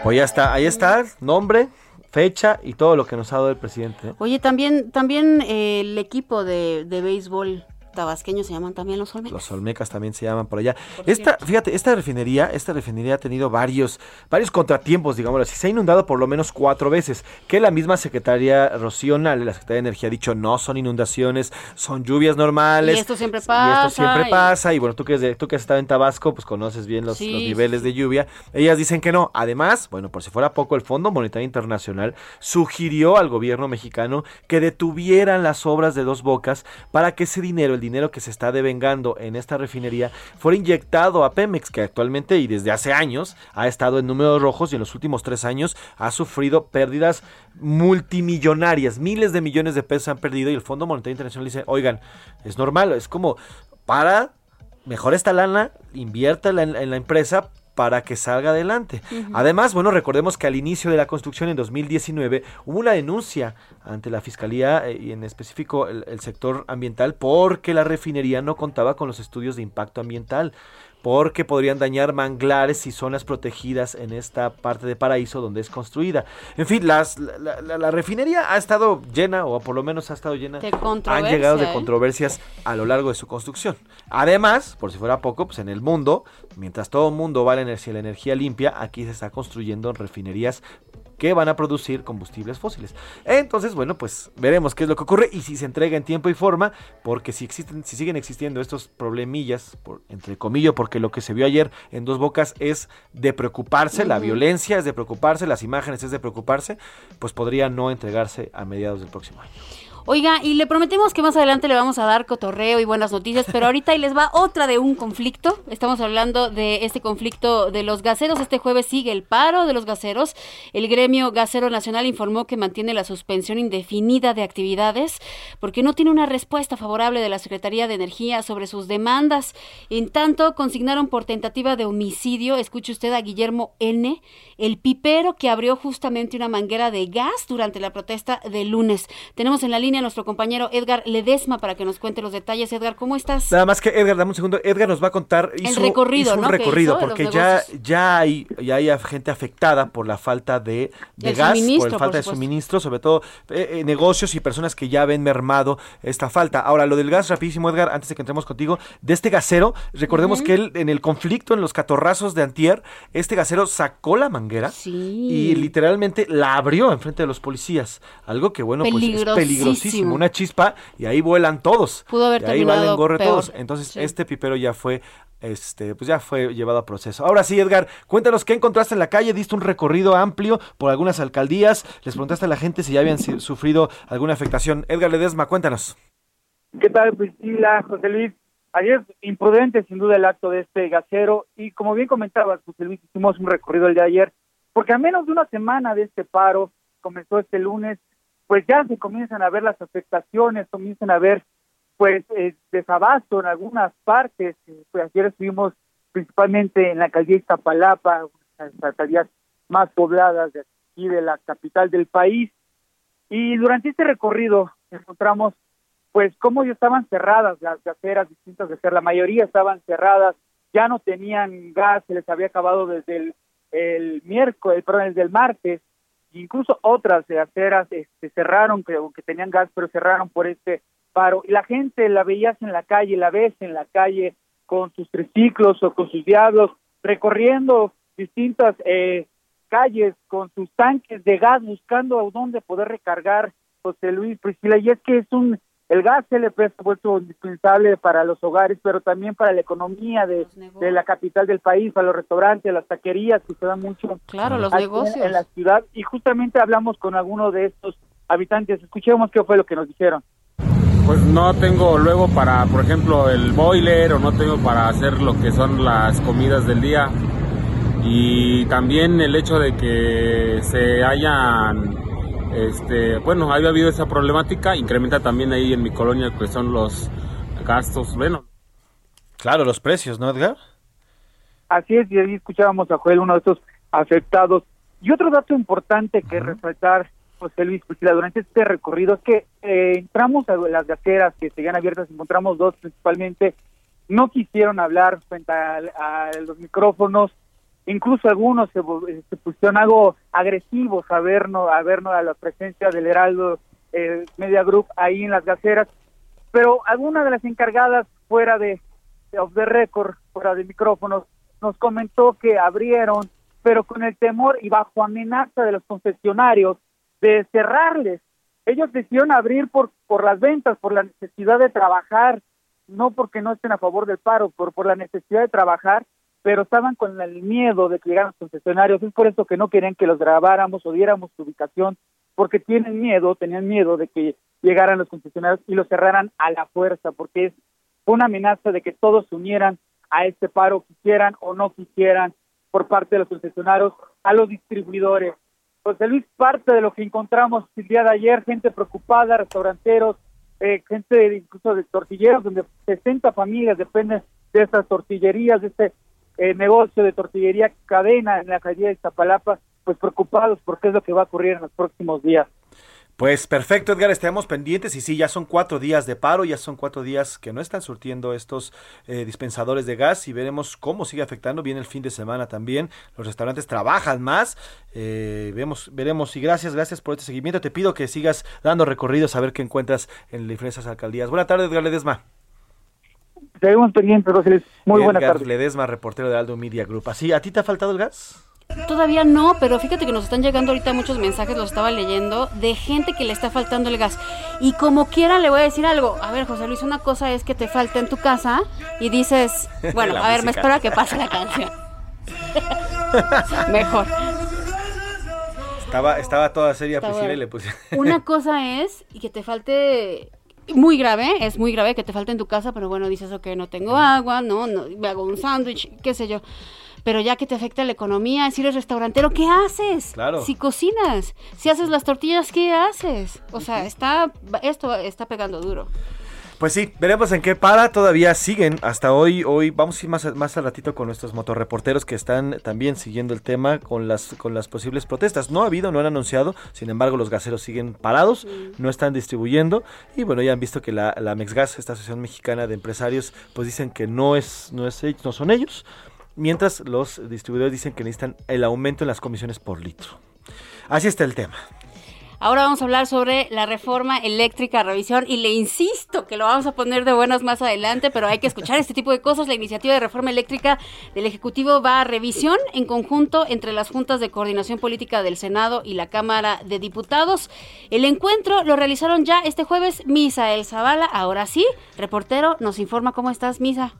Pues ya está, ahí está, nombre, fecha y todo lo que nos ha dado el presidente. Oye, también, también eh, el equipo de, de béisbol tabasqueños se llaman también los Olmecas. Los Olmecas también se llaman por allá. esta, fíjate, esta refinería, esta refinería ha tenido varios, varios contratiempos, digamos así. Se ha inundado por lo menos cuatro veces. Que la misma secretaria Rocío la secretaria de Energía, ha dicho no son inundaciones, son lluvias normales. Y esto siempre pasa. Y esto siempre pasa. Y bueno, tú que, tú que has estado en Tabasco, pues conoces bien los, niveles de lluvia. Ellas dicen que no. Además, bueno, por si fuera poco, el Fondo Monetario Internacional sugirió al gobierno mexicano que detuvieran las obras de dos bocas para que ese dinero, el dinero dinero que se está devengando en esta refinería fuera inyectado a Pemex, que actualmente y desde hace años ha estado en números rojos y en los últimos tres años ha sufrido pérdidas multimillonarias, miles de millones de pesos han perdido y el Fondo Monetario Internacional dice, oigan, es normal, es como para mejor esta lana, invierta en, en la empresa para que salga adelante. Además, bueno, recordemos que al inicio de la construcción en 2019 hubo una denuncia ante la Fiscalía eh, y en específico el, el sector ambiental porque la refinería no contaba con los estudios de impacto ambiental porque podrían dañar manglares y zonas protegidas en esta parte de Paraíso donde es construida. En fin, las, la, la- la refinería ha estado llena, o por lo menos ha estado llena, De han llegado de controversias a lo largo de su construcción. Además, por si fuera poco, pues en el mundo, mientras todo el mundo va a la energía, la energía limpia, aquí se está construyendo refinerías que van a producir combustibles fósiles. Entonces, bueno, pues veremos qué es lo que ocurre y si se entrega en tiempo y forma, porque si existen, si siguen existiendo estos problemillas, por, entre comillas, porque lo que se vio ayer en Dos Bocas es de preocuparse, la violencia es de preocuparse, las imágenes es de preocuparse, pues podría no entregarse a mediados del próximo año. Oiga, y le prometemos que más adelante le vamos a dar cotorreo y buenas noticias, pero ahorita ahí les va otra de un conflicto. Estamos hablando de este conflicto de los gaseros. Este jueves sigue el paro de los gaseros. El gremio gasero nacional informó que mantiene la suspensión indefinida de actividades porque no tiene una respuesta favorable de la Secretaría de Energía sobre sus demandas. En tanto, consignaron por tentativa de homicidio, escuche usted a Guillermo N., el pipero que abrió justamente una manguera de gas durante la protesta del lunes. Tenemos en la línea nuestro compañero Edgar Ledesma para que nos cuente los detalles. Edgar, ¿cómo estás? Nada más que Edgar, dame un segundo. Edgar nos va a contar. Hizo, recorrido, hizo un recorrido, hizo porque ya, ya hay, ya hay gente afectada por la falta de, de El gas, por la falta por de suministro, sobre todo eh, eh, negocios y personas que ya ven mermado esta falta. Ahora, lo del gas, rapidísimo, Edgar, antes de que entremos contigo, de este gasero, recordemos que él, en el conflicto, en los catorrazos de Antier, este gasero sacó la manguera y literalmente la abrió enfrente de los policías. Algo que, bueno, pues es Peligrosísimo. Una chispa y ahí vuelan todos. Pudo haber y ahí terminado valen gorre peor. todos. Entonces, este pipero ya fue, este, pues ya fue llevado a proceso. Ahora sí, Edgar, cuéntanos qué encontraste en la calle. Diste un recorrido amplio por algunas alcaldías. Les preguntaste a la gente si ya habían si- sufrido alguna afectación. Edgar Ledesma, cuéntanos. ¿Qué tal, Priscila, José Luis? Ayer imprudente sin duda el acto de este gasero y como bien comentabas, José Luis, hicimos un recorrido el de ayer, porque a menos de una semana de este paro, comenzó este lunes, pues ya se comienzan a ver las afectaciones, comienzan a ver pues eh, desabasto en algunas partes. Eh, Pues ayer estuvimos principalmente en la de Iztapalapa, de las alcaldías más pobladas de aquí de la capital del país. Y durante este recorrido encontramos pues cómo ya estaban cerradas las gaseras distintas gaseras, la mayoría estaban cerradas, ya no tenían gas, se les había acabado desde el, el miércoles, perdón, desde el martes, incluso otras gaseras este, cerraron, que tenían gas, pero cerraron por este paro, y la gente la veías en la calle, la ves en la calle con sus triciclos o con sus diablos, recorriendo distintas eh, calles con sus tanques de gas, buscando a dónde poder recargar, José Luis Priscila, y es que es un el gas LP se ha vuelto indispensable para los hogares, pero también para la economía de, de la capital del país, para los restaurantes, las taquerías que se dan mucho Claro, los negocios. en la ciudad. Y justamente hablamos con algunos de estos habitantes. Escuchemos qué fue lo que nos dijeron. Pues no tengo luego para, por ejemplo, el boiler o no tengo para hacer lo que son las comidas del día. Y también el hecho de que se hayan, este, bueno, haya habido esa problemática, incrementa también ahí en mi colonia que son los gastos, bueno. Claro, los precios, ¿no, Edgar? Así es, y ahí escuchábamos a Joel, uno de estos afectados. Y otro dato importante que resaltar, José Luis Priscila, durante este recorrido es que eh, entramos a las gaseras que seguían abiertas, encontramos dos principalmente, no quisieron hablar frente a, a los micrófonos, incluso algunos se, se pusieron algo agresivos a vernos, a vernos a la presencia del Heraldo eh, Media Group ahí en las gaseras, pero alguna de las encargadas fuera de, de off the record, fuera de micrófonos, nos comentó que abrieron, pero con el temor y bajo amenaza de los concesionarios de cerrarles. Ellos decidieron abrir por, por las ventas, por la necesidad de trabajar, no porque no estén a favor del paro, por, por la necesidad de trabajar, pero estaban con el miedo de que llegaran los concesionarios. Es por eso que no querían que los grabáramos o diéramos su ubicación, porque tienen miedo, tenían miedo de que llegaran los concesionarios y los cerraran a la fuerza, porque es una amenaza de que todos se unieran a este paro, quisieran o no quisieran, por parte de los concesionarios, a los distribuidores. José Luis, parte de lo que encontramos el día de ayer, gente preocupada, restauranteros, eh, gente incluso de tortilleros, donde 60 familias dependen de estas tortillerías, de este eh, negocio de tortillería cadena en la calle de Iztapalapa, pues preocupados por qué es lo que va a ocurrir en los próximos días. Pues perfecto, Edgar, estemos pendientes y sí, ya son cuatro días de paro, ya son cuatro días que no están surtiendo estos eh, dispensadores de gas y veremos cómo sigue afectando. Viene el fin de semana también, los restaurantes trabajan más, eh, vemos, veremos y gracias, gracias por este seguimiento. Te pido que sigas dando recorridos a ver qué encuentras en diferentes alcaldías. Buenas tardes, Edgar Ledesma. Seguimos pendientes, Rosales. Muy buenas tardes. Ledesma, reportero de Aldo Media Group. ¿Así, a ti te ha faltado el gas? Todavía no, pero fíjate que nos están llegando ahorita muchos mensajes, los estaba leyendo, de gente que le está faltando el gas. Y como quiera le voy a decir algo. A ver, José Luis, una cosa es que te falta en tu casa y dices, bueno, a ver, me espero a que pase la canción. Mejor. Estaba, estaba toda seria, Estaba- Priscila, y le puse... Una cosa es y que te falte muy grave, es muy grave que te falte en tu casa, pero bueno, dices, ok, no tengo agua, no, no, me hago un sándwich, qué sé yo. Pero ya que te afecta la economía, si eres restaurantero, ¿qué haces? Claro. Si cocinas, si haces las tortillas, ¿qué haces? O sea, está, esto está pegando duro. Pues sí, veremos en qué para. Todavía siguen hasta hoy. Hoy vamos a ir más, a- más al ratito con nuestros motorreporteros que están también siguiendo el tema con las, con las posibles protestas. No ha habido, no han anunciado. Sin embargo, los gaseros siguen parados, no están distribuyendo. Y bueno, ya han visto que la, la Mexgas, esta asociación mexicana de empresarios, pues dicen que no es, no es ellos- no son ellos. Mientras los distribuidores dicen que necesitan el aumento en las comisiones por litro. Así está el tema. Ahora vamos a hablar sobre la reforma eléctrica revisión y le insisto que lo vamos a poner de buenas más adelante, pero hay que escuchar este tipo de cosas. La iniciativa de reforma eléctrica del Ejecutivo va a revisión en conjunto entre las juntas de coordinación política del Senado y la Cámara de Diputados. El encuentro lo realizaron ya este jueves Misael Zavala. Ahora sí, reportero, nos informa cómo estás, Misa.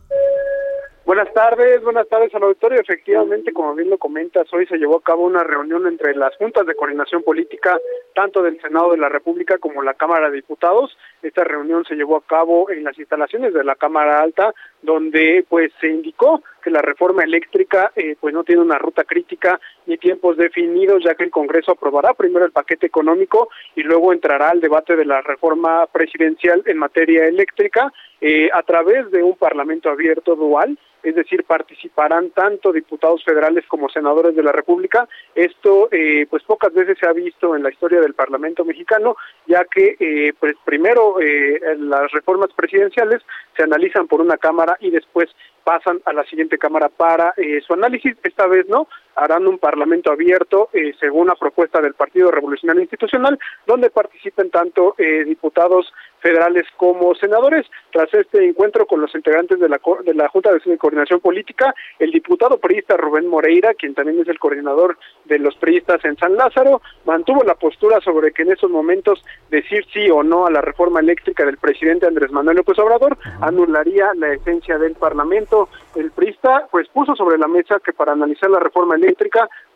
Buenas tardes, buenas tardes al auditorio. Efectivamente, como bien lo comentas, hoy se llevó a cabo una reunión entre las juntas de coordinación política, tanto del Senado de la República como la Cámara de Diputados. Esta reunión se llevó a cabo en las instalaciones de la Cámara Alta, donde pues se indicó que la reforma eléctrica eh, pues no tiene una ruta crítica ni tiempos definidos, ya que el Congreso aprobará primero el paquete económico y luego entrará al debate de la reforma presidencial en materia eléctrica eh, a través de un Parlamento abierto dual es decir, participarán tanto diputados federales como senadores de la República. Esto, eh, pues pocas veces se ha visto en la historia del Parlamento mexicano, ya que, eh, pues primero eh, las reformas presidenciales se analizan por una cámara y después pasan a la siguiente cámara para eh, su análisis. Esta vez no, harán un parlamento abierto eh, según la propuesta del Partido Revolucionario Institucional, donde participen tanto eh, diputados federales como senadores. Tras este encuentro con los integrantes de la, de la Junta de Coordinación Política, el diputado priista Rubén Moreira, quien también es el coordinador de los priistas en San Lázaro, mantuvo la postura sobre que en estos momentos decir sí o no a la reforma eléctrica del presidente Andrés Manuel López Obrador anularía la esencia del Parlamento. El priista pues puso sobre la mesa que para analizar la reforma eléctrica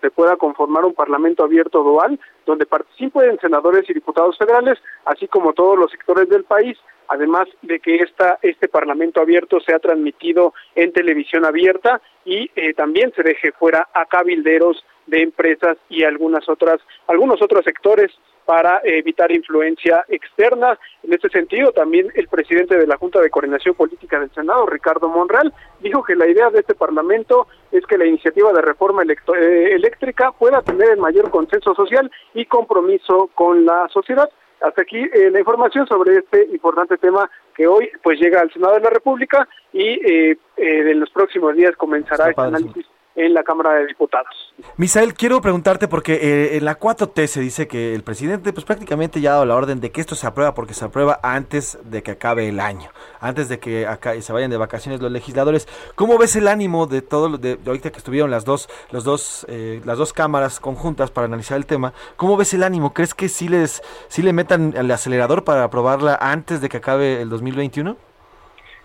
se pueda conformar un Parlamento abierto dual donde participen senadores y diputados federales, así como todos los sectores del país, además de que esta, este Parlamento abierto sea transmitido en televisión abierta y eh, también se deje fuera a cabilderos de empresas y algunas otras, algunos otros sectores para evitar influencia externa. En este sentido, también el presidente de la Junta de Coordinación Política del Senado, Ricardo Monreal, dijo que la idea de este Parlamento es que la iniciativa de reforma eh, eléctrica pueda tener el mayor consenso social y compromiso con la sociedad. Hasta aquí eh, la información sobre este importante tema que hoy pues llega al Senado de la República y eh, eh, en los próximos días comenzará este análisis en la Cámara de Diputados. Misael, quiero preguntarte porque eh, en la 4T se dice que el presidente pues prácticamente ya ha dado la orden de que esto se aprueba porque se aprueba antes de que acabe el año, antes de que acá se vayan de vacaciones los legisladores. ¿Cómo ves el ánimo de todo de, de ahorita que estuvieron las dos los dos eh, las dos cámaras conjuntas para analizar el tema? ¿Cómo ves el ánimo? ¿Crees que sí les sí le metan el acelerador para aprobarla antes de que acabe el 2021?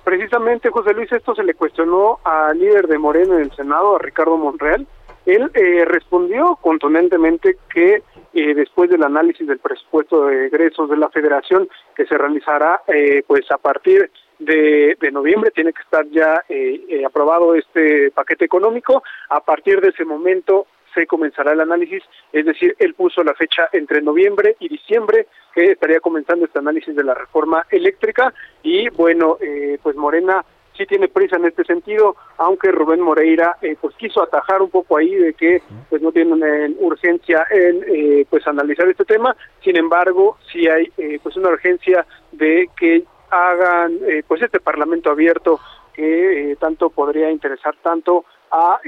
Precisamente, José Luis, esto se le cuestionó al líder de Moreno en el Senado, a Ricardo Monreal. Él eh, respondió contundentemente que eh, después del análisis del presupuesto de egresos de la Federación, que se realizará eh, pues a partir de, de noviembre tiene que estar ya eh, eh, aprobado este paquete económico. A partir de ese momento se comenzará el análisis, es decir, él puso la fecha entre noviembre y diciembre que estaría comenzando este análisis de la reforma eléctrica y bueno, eh, pues Morena sí tiene prisa en este sentido, aunque Rubén Moreira eh, pues quiso atajar un poco ahí de que pues no tienen eh, urgencia en eh, pues analizar este tema, sin embargo sí hay eh, pues una urgencia de que hagan eh, pues este parlamento abierto que tanto podría interesar tanto a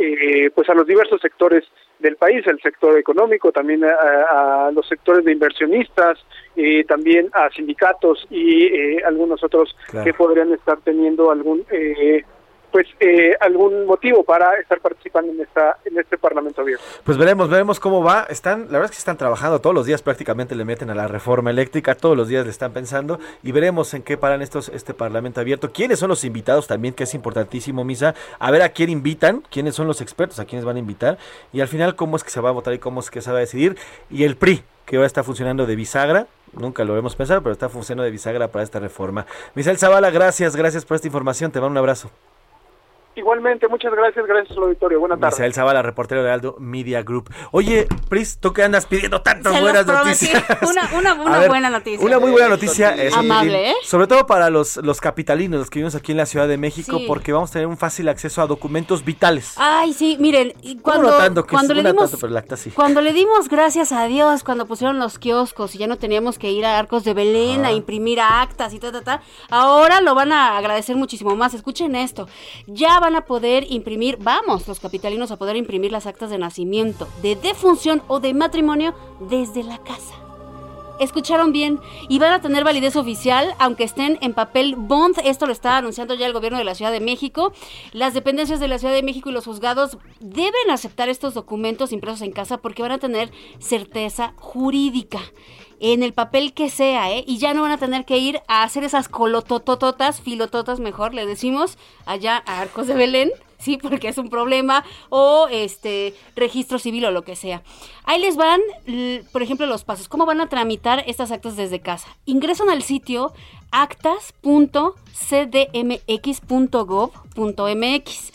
pues a los diversos sectores del país, el sector económico, también a, a los sectores de inversionistas, eh, también a sindicatos y eh, algunos otros Claro. que podrían estar teniendo algún eh, pues eh, algún motivo para estar participando en esta en este parlamento abierto. Pues veremos, veremos cómo va. Están, la verdad es que están trabajando todos los días, prácticamente le meten a la reforma eléctrica, todos los días le están pensando y veremos en qué paran estos este parlamento abierto. ¿Quiénes son los invitados también? Que es importantísimo, Misa. A ver a quién invitan, quiénes son los expertos, a quiénes van a invitar y al final cómo es que se va a votar y cómo es que se va a decidir. Y el PRI, que ahora está funcionando de bisagra. Nunca lo hemos pensado, pero está funcionando de bisagra para esta reforma. Misael Zavala, gracias, gracias por esta información. Te mando un abrazo. Igualmente, muchas gracias, gracias al auditorio. Buenas tardes. Misael Zavala, reportero de Aldo Media Group. Oye, Pris, tú que andas pidiendo tantas Se buenas prometí. noticias. Una, una, una ver, buena noticia. Una muy buena noticia. eh, Amable, Sotilín, ¿eh? Sobre todo para los, los capitalinos, los que vivimos aquí en la Ciudad de México, Sí. porque vamos a tener un fácil acceso a documentos vitales. Ay, sí, miren, y cuando, no tanto, que cuando es le una dimos tanto, pero el acta sí. Cuando le dimos gracias a Dios, cuando pusieron los kioscos y ya no teníamos que ir a Arcos de Belén a imprimir actas y ta, ta, ta, ahora lo van a agradecer muchísimo más. Escuchen esto, ya van a poder imprimir, vamos, los capitalinos a poder imprimir las actas de nacimiento, de defunción o de matrimonio desde la casa. Escucharon bien y van a tener validez oficial aunque estén en papel bond. Esto lo está anunciando ya el gobierno de la Ciudad de México. Las dependencias de la Ciudad de México y los juzgados deben aceptar estos documentos impresos en casa porque van a tener certeza jurídica en el papel que sea, ¿eh? Y ya no van a tener que ir a hacer esas colototototas, filototas mejor, le decimos, allá a Arcos de Belén, sí, porque es un problema, o este registro civil o lo que sea. Ahí les van, por ejemplo, los pasos. ¿Cómo van a tramitar estas actas desde casa? Ingresan al sitio actas.cdmx.gov.mx.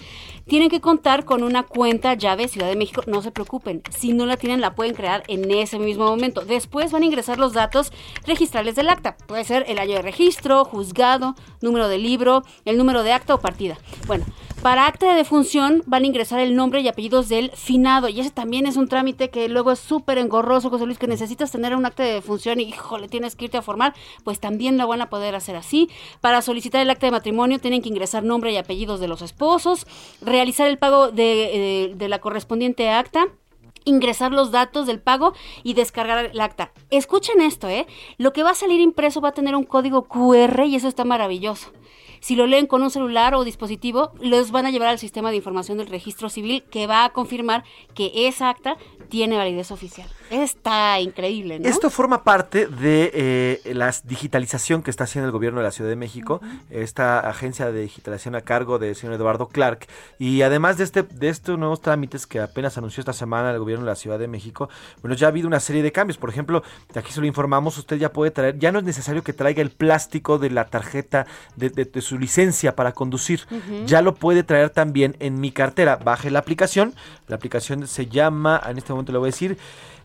Tienen que contar con una cuenta llave Ciudad de México, no se preocupen, si no la tienen la pueden crear en ese mismo momento. Después van a ingresar los datos registrales del acta, puede ser el año de registro, juzgado, número de libro, el número de acta o partida. Bueno, para acta de defunción van a ingresar el nombre y apellidos del finado y ese también es un trámite que luego es súper engorroso, José Luis, que necesitas tener un acta de defunción y híjole, tienes que irte a formar, pues también lo van a poder hacer así. Para solicitar el acta de matrimonio tienen que ingresar nombre y apellidos de los esposos, realizar el pago de, de- de la correspondiente acta ingresar los datos del pago y descargar el acta. Escuchen esto, ¿eh? Lo que va a salir impreso va a tener un código QR y eso está maravilloso. Si lo leen con un celular o dispositivo, los van a llevar al sistema de información del registro civil que va a confirmar que esa acta tiene validez oficial. Está increíble, ¿no? Esto forma parte de eh, la digitalización que está haciendo el gobierno de la Ciudad de México, esta agencia de digitalización a cargo del señor Eduardo Clark. Y además de este de estos nuevos trámites que apenas anunció esta semana el gobierno de la Ciudad de México, bueno, ya ha habido una serie de cambios. Por ejemplo, aquí se lo informamos, usted ya puede traer, ya no es necesario que traiga el plástico de la tarjeta de, de- de su licencia para conducir. Ya lo puede traer también en mi cartera. Baje la aplicación. La aplicación se llama, en este momento le voy a decir,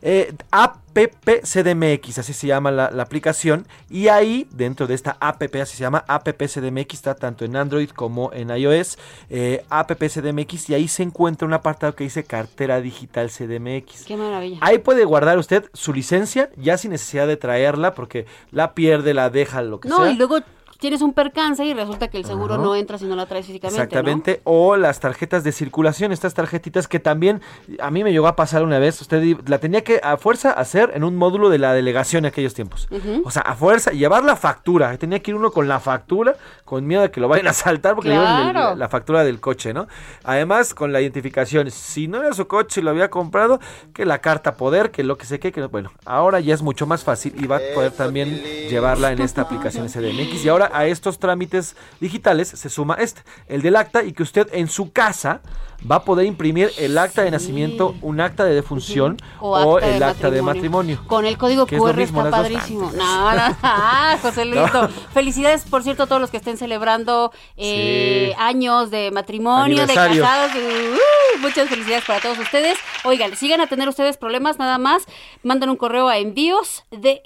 eh, APP CDMX, así se llama la, la aplicación. Y ahí, dentro de esta APP, así se llama APP CDMX, está tanto en Android como en iOS. Eh, APP CDMX, y ahí se encuentra un apartado que dice cartera digital CDMX. Qué maravilla. Ahí puede guardar usted su licencia, ya sin necesidad de traerla, porque la pierde, la deja, lo que No, sea. y luego tienes un percance y resulta que el seguro Ajá. no entra si no la traes físicamente. ¿no? Exactamente, o las tarjetas de circulación, estas tarjetitas que también a mí me llegó a pasar una vez, usted la tenía que a fuerza hacer en un módulo de la delegación en aquellos tiempos. O sea, a fuerza, llevar la factura, tenía que ir uno con la factura, con miedo de que lo vayan a saltar porque le llevan el- la factura del coche, ¿no? Además, con la identificación, si no era su coche y lo había comprado, que la carta poder, que lo que sé que, que bueno, ahora ya es mucho más fácil y va a poder también llevarla en esta aplicación SDMX y ahora a estos trámites digitales se suma este, el del acta, y que usted en su casa va a poder imprimir el acta de nacimiento, un acta de defunción O o, acta de el acta de matrimonio. Con el código Que es QR mismo, está padrísimo. No, no, ah, José Luisito. Felicidades, por cierto, a todos los que estén celebrando eh, Sí. años de matrimonio, de casados. uh, muchas felicidades para todos ustedes. Oigan, sigan a tener ustedes problemas, nada más. Mandan un correo a envíos de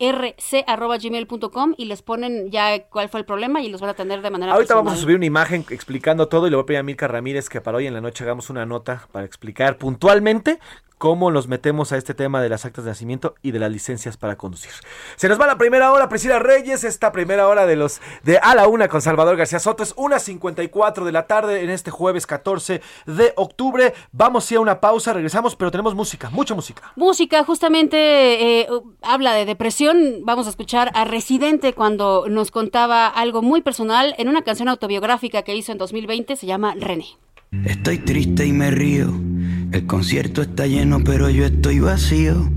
gmail.com y les ponen ya cuál fue el problema y los van a atender de manera Ahorita vamos a subir una imagen explicando todo y le voy a pedir a Milka Ramírez que para hoy en la noche hagamos una nota para explicar puntualmente cómo nos metemos a este tema de las actas de nacimiento y de las licencias para conducir. Se nos va la primera hora, Priscila Reyes, esta primera hora de los de A la Una con Salvador García Soto. Es una 54 de la tarde en este jueves 14 de octubre. Vamos sí a una pausa, regresamos, pero tenemos música, mucha música. Música, justamente eh, habla de depresión. Vamos a escuchar a Residente cuando nos contaba algo muy personal en una canción autobiográfica que hizo en 2020, se llama René. Estoy triste y me río. El concierto está lleno, pero yo estoy vacío.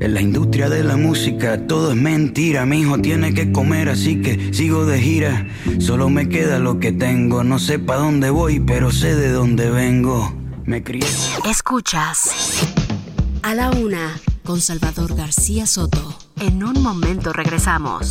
En la industria de la música todo es mentira. Mi hijo tiene que comer, así que sigo de gira. Solo me queda lo que tengo. No sé pa' dónde voy, pero sé de dónde vengo. Me crié. Escuchas A la Una con Salvador García Soto. En un momento regresamos.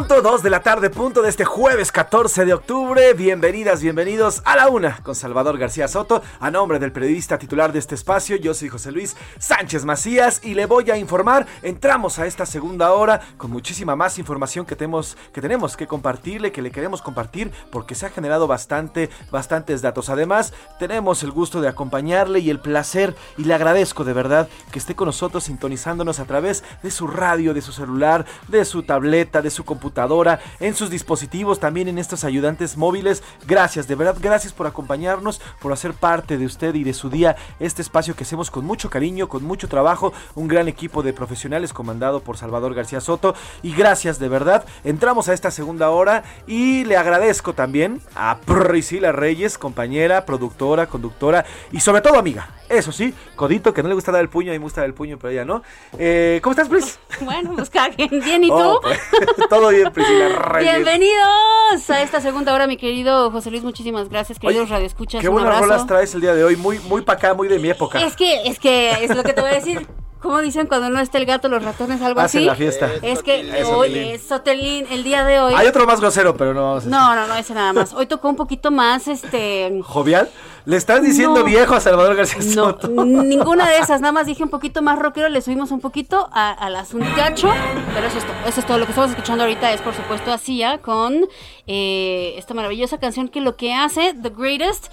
Punto, dos de la tarde punto de este jueves 14 de octubre. Bienvenidas, bienvenidos a la una con Salvador García Soto. A nombre del periodista titular de este espacio, yo soy José Luis Sánchez Macías y le voy a informar. Entramos a esta segunda hora con muchísima más información que tenemos que, tenemos que compartirle, que le queremos compartir porque se ha generado bastante, bastantes datos. Además, tenemos el gusto de acompañarle y el placer y le agradezco de verdad que esté con nosotros sintonizándonos a través de su radio, de su celular, de su tableta, de su computadora, en sus dispositivos, también en estos ayudantes móviles. Gracias, de verdad, gracias por acompañarnos, por hacer parte de usted y de su día este espacio que hacemos con mucho cariño, con mucho trabajo, un gran equipo de profesionales comandado por Salvador García Soto. Y gracias, de verdad. Entramos a esta segunda hora y le agradezco también a Priscila Reyes, compañera, productora, conductora y sobre todo amiga. Eso sí, Codito, que no le gusta dar el puño, a mí me gusta dar el puño, pero ella no. Eh, ¿Cómo estás, Pris? Bueno, pues bien, ¿y tú? Oh, pues, todo bien, Priscila Reyes. Bienvenidos a esta segunda hora, mi querido José Luis. Muchísimas gracias, queridos radioescuchas. Qué buenas rolas traes el día de hoy, muy, muy para acá, muy de mi época. Es que, es que, es lo que te voy a decir. ¿Cómo dicen cuando no está el gato, los ratones, algo Hacen así? la fiesta. Es que Es hoy Sotelín. es Sotelín, el día de hoy. Hay otro más grosero, pero no vamos a No, no, no, ese nada más. Hoy tocó un poquito más, este... ¿Jovial? ¿Le estás diciendo No. viejo a Salvador García No, Soto? ninguna de esas, nada más dije un poquito más rockero, le subimos un poquito a- al asuntacho, pero eso es, todo, eso es todo. Lo que estamos escuchando ahorita es, por supuesto, a Sia con eh, esta maravillosa canción que lo que hace, The Greatest,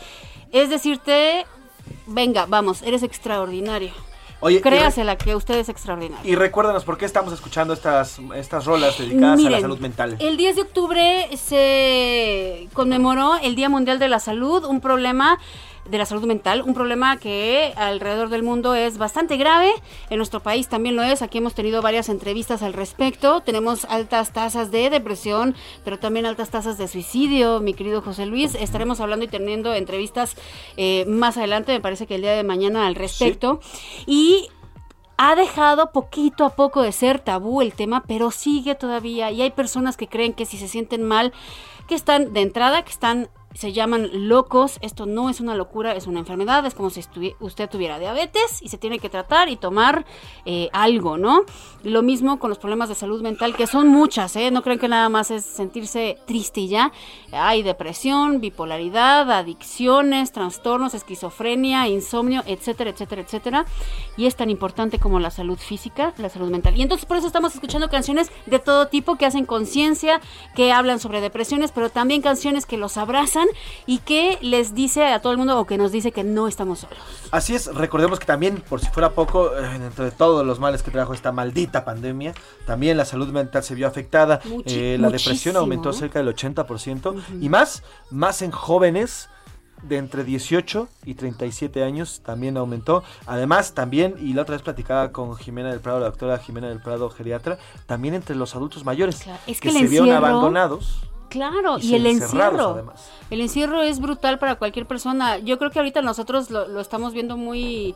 es decirte, venga, vamos, eres extraordinario. Oye, Créasela que usted es extraordinario. Y recuérdanos por qué estamos escuchando estas, estas rolas dedicadas a la salud mental. El 10 de octubre se conmemoró el Día Mundial de la Salud, un problema de la salud mental, un problema que alrededor del mundo es bastante grave, en nuestro país también lo es, aquí hemos tenido varias entrevistas al respecto, tenemos altas tasas de depresión, pero también altas tasas de suicidio, mi querido José Luis, estaremos hablando y teniendo entrevistas eh, más adelante, me parece que el día de mañana al respecto, y ha dejado poquito a poco de ser tabú el tema, pero sigue todavía. Y hay personas que creen que si se sienten mal, que están de entrada, que están se llaman locos. Esto no es una locura, es una enfermedad. Es como si usted tuviera diabetes y se tiene que tratar y tomar eh, algo, ¿no? Lo mismo con los problemas de salud mental, que son muchas, ¿eh? No creen que nada más es sentirse triste y ya. Hay depresión, bipolaridad, adicciones, trastornos, esquizofrenia, insomnio, etcétera, etcétera, etcétera. Y es tan importante como la salud física, la salud mental. Y entonces por eso estamos escuchando canciones de todo tipo que hacen conciencia, que hablan sobre depresiones, pero también canciones que los abrazan y que les dice a todo el mundo o que nos dice que no estamos solos. Así es, recordemos que también, por si fuera poco, eh, dentro de todos los males que trajo esta maldita pandemia, también la salud mental se vio afectada. Muchi- Eh, la depresión aumentó ¿eh? cerca del 80% y más, más en jóvenes de entre 18 y 37 años también aumentó. Además, también, y la otra vez platicaba con Jimena del Prado, la doctora Jimena del Prado, geriatra, también entre los adultos mayores Es que, que se vieron abandonados. Claro, Y y, el encierro. además. El encierro es brutal para cualquier persona. Yo creo que ahorita nosotros lo, lo estamos viendo muy,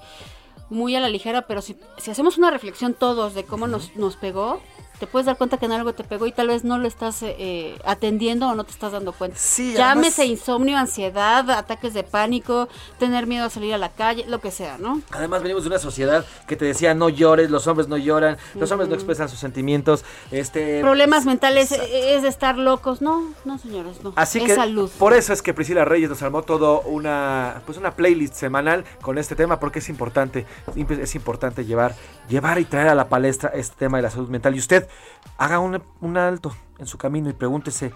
muy a la ligera, pero si, si hacemos una reflexión todos de cómo nos, nos pegó, te puedes dar cuenta que en algo te pegó y tal vez no lo estás eh, eh, atendiendo o no te estás dando cuenta. Sí, Llámese además- insomnio, ansiedad, ataques de pánico, tener miedo a salir a la calle, lo que sea, ¿no? Además venimos de una sociedad que te decía no llores, los hombres no lloran, los hombres no expresan sus sentimientos, este Problemas mentales eh, es de estar locos. No, no, señores, no. Así es que salud. por eso es que Priscila Reyes nos armó todo una pues una playlist semanal con este tema porque es importante es importante llevar llevar y traer a la palestra este tema de la salud mental y usted haga un, alto en su camino y pregúntese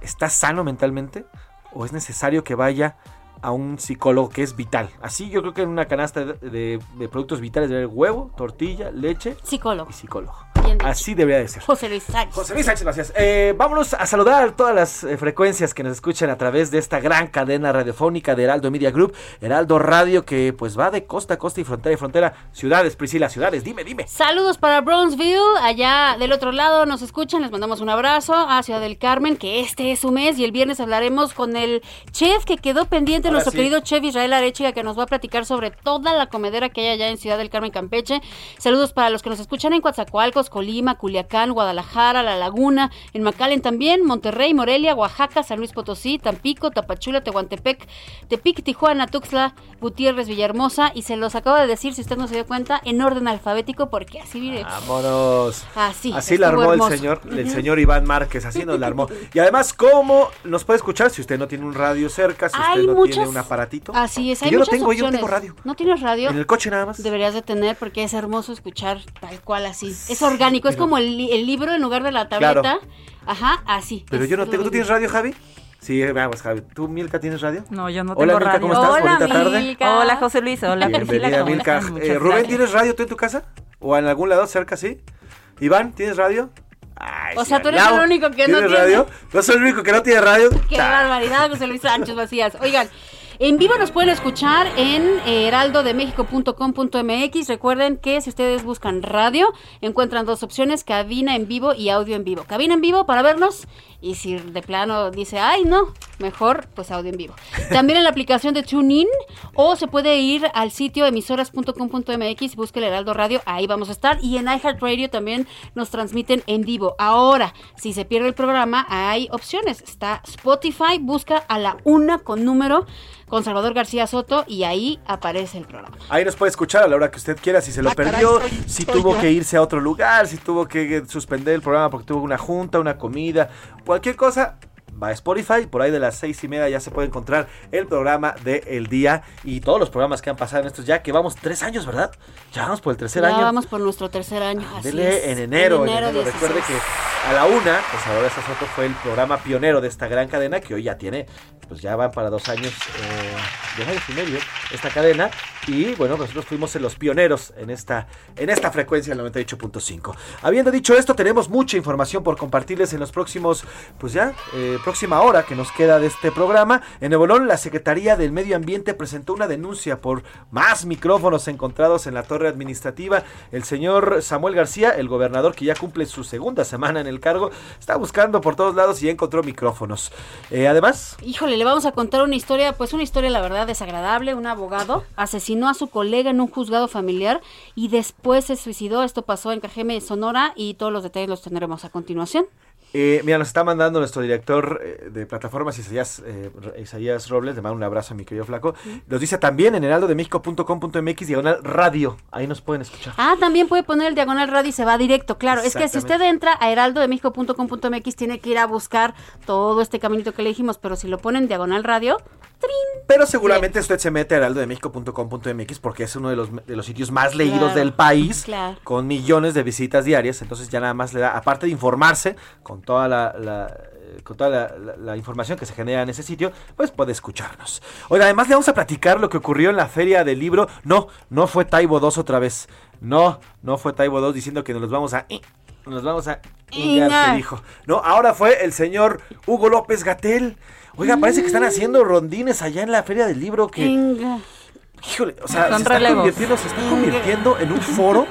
¿está sano mentalmente o es necesario que vaya a un psicólogo que es vital? Así yo creo que en una canasta de, de- de productos vitales debe haber huevo, tortilla, leche Psicólogo. y psicólogo. Bien. Así debería de ser. José Luis Sánchez. José Luis Sánchez, gracias. Eh, vámonos a saludar todas las eh, frecuencias que nos escuchan a través de esta gran cadena radiofónica de Heraldo Media Group, Heraldo Radio, que pues va de costa a costa y frontera y frontera. Ciudades, Priscila, ciudades, dime, dime. Saludos para Bronzeville, allá del otro lado nos escuchan, les mandamos un abrazo a Ciudad del Carmen, que este es su mes y el viernes hablaremos con el chef que quedó pendiente, Ahora nuestro sí. querido chef Israel Arechiga, que nos va a platicar sobre toda la comedera que hay allá en Ciudad del Carmen, Campeche. Saludos para los que nos escuchan en Coatzacoalcos, Colima, Culiacán, Guadalajara, La Laguna, en McAllen también, Monterrey, Morelia, Oaxaca, San Luis Potosí, Tampico, Tapachula, Tehuantepec, Tepic, Tijuana, Tuxtla, Gutiérrez, Villahermosa y se los acabo de decir, si usted no se dio cuenta, en orden alfabético, porque así mire. Vámonos. Así, Así la armó el señor, el señor Iván Márquez, así nos la armó. Y además, ¿cómo nos puede escuchar si usted no tiene un radio cerca, si usted Hay no muchas- tiene un aparatito? Así es, hay yo no tengo, yo no opciones. tengo radio. ¿No tienes radio? En el coche nada más. Deberías de tener porque es hermoso escuchar tal cual así. Es orgánico, es como el, li- el libro en lugar de la tableta. Claro. Ajá, así. Pero yo no tengo. ¿Tú tienes radio, Javi? Sí, vamos, Javi. ¿Tú, Milka, tienes radio? No, yo no Hola, tengo Milka, radio. ¿cómo estás? Hola, Bonita tarde. Milka. Hola, José Luis. Hola, Bienvenida, ¿cómo Milka. Eh, Rubén. ¿tienes radio tú en tu casa? ¿O en algún lado cerca, sí? Iván, ¿tienes radio? Ay, O sea, tú eres Lau, el único que no ¿tienes tiene. radio? No soy el único que no tiene radio. Qué barbaridad, José Luis Sánchez Vacías. Oigan, en vivo nos pueden escuchar en eh, heraldodemexico.com.mx. Recuerden que si ustedes buscan radio, encuentran dos opciones, cabina en vivo y audio en vivo. Cabina en vivo para vernos y si de plano dice, ay no, mejor pues audio en vivo. También en la aplicación de TuneIn o se puede ir al sitio emisoras.com.mx, busque el Heraldo Radio, ahí vamos a estar. Y en iHeartRadio también nos transmiten en vivo. Ahora, si se pierde el programa, hay opciones. Está Spotify, busca a la una con número con Salvador García Soto y ahí aparece el programa. Ahí nos puede escuchar a la hora que usted quiera, si se lo Ah, caray, perdió, soy- si soy tuvo yo. que irse a otro lugar, si tuvo que suspender el programa porque tuvo una junta, una comida, cualquier cosa. Va a Spotify, por ahí de las seis y media ya se puede encontrar el programa del día y todos los programas que han pasado en estos ya, que vamos tres años, ¿verdad? Ya vamos por el tercer ya año. vamos por nuestro tercer año. así Dele es. en enero, en enero. 16. Recuerde que a la una, pues ahora Soto fue el programa pionero de esta gran cadena que hoy ya tiene, pues ya van para dos años, eh, dos años y medio esta cadena. Y bueno, nosotros fuimos los pioneros en esta, en esta frecuencia del 98.5. Habiendo dicho esto, tenemos mucha información por compartirles en los próximos, pues ya, eh, próxima hora que nos queda de este programa. En Nuevo la Secretaría del Medio Ambiente presentó una denuncia por más micrófonos encontrados en la torre administrativa. El señor Samuel García, el gobernador que ya cumple su segunda semana en el cargo, está buscando por todos lados y encontró micrófonos. Eh, además, Híjole, le vamos a contar una historia, pues una historia la verdad desagradable. Un abogado asesinó a su colega en un juzgado familiar y después se suicidó. Esto pasó en Cajeme, Sonora y todos los detalles los tendremos a continuación. Eh, mira, nos está mandando nuestro director eh, de plataformas, Isaías, eh, Isaías Robles, le mando un abrazo a mi querido flaco. Nos dice también en heraldodemexico.com.mx, diagonal radio, ahí nos pueden escuchar. Ah, también puede poner el diagonal radio y se va directo, claro. Es que si usted entra a heraldodemexico.com.mx tiene que ir a buscar todo este caminito que le dijimos, pero si lo ponen diagonal radio, Pero seguramente usted se mete a heraldodemexico.com.mx porque es uno de los, de los sitios más leídos Claro, del país, claro. con millones de visitas diarias. Entonces ya nada más le da, aparte de informarse con toda la, la, eh, con toda la, la- la información que se genera en ese sitio, pues puede escucharnos. Oiga, además le vamos a platicar lo que ocurrió en la feria del libro. No, no fue Taibo 2 otra vez. No, no fue Taibo 2 diciendo que nos vamos a... Nos vamos a... Ingar. que dijo. No, ahora fue el señor Hugo López Gatel. Oiga, parece que están haciendo rondines allá en la feria del libro que... Inga. Híjole, o sea, Son se está, convirtiendo, se está convirtiendo en un foro,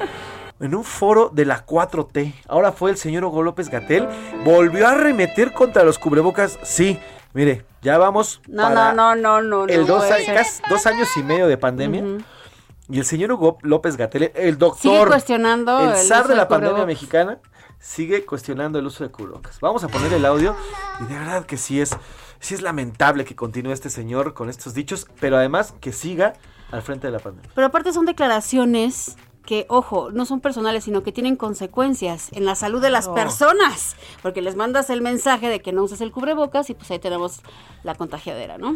en un foro de la 4T. Ahora fue el señor Hugo López Gatel, volvió a arremeter contra los cubrebocas. Sí, mire, ya vamos No, para no, no, no, no. el no dos, casi dos años y medio de pandemia. Y el señor Hugo López Gatel, el doctor, Sigue cuestionando el el zar uso de de la pandemia cubrebocas. mexicana, sigue cuestionando el uso de cubrebocas. Vamos a poner el audio y de verdad que sí es, sí es lamentable que continúe este señor con estos dichos, pero además que siga al frente de la pandemia. Pero aparte son declaraciones que, ojo, no son personales, sino que tienen consecuencias en la salud de las personas. Porque les mandas el mensaje de que no uses el cubrebocas y pues ahí tenemos la contagiadera, ¿no?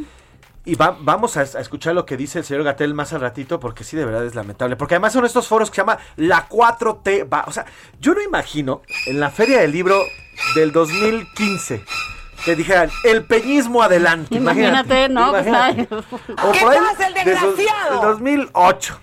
Y va- vamos a, a escuchar lo que dice el señor Gatel más al ratito, porque sí, de verdad es lamentable. Porque además son estos foros que se llama la 4T. Va, o sea, yo no imagino en la Feria del Libro del 2015 que dijeran el peñismo adelante. Imagínate, ¿no? Imagínate. ay. O ¿Qué por ahí, pasa, el desgraciado? el 2008.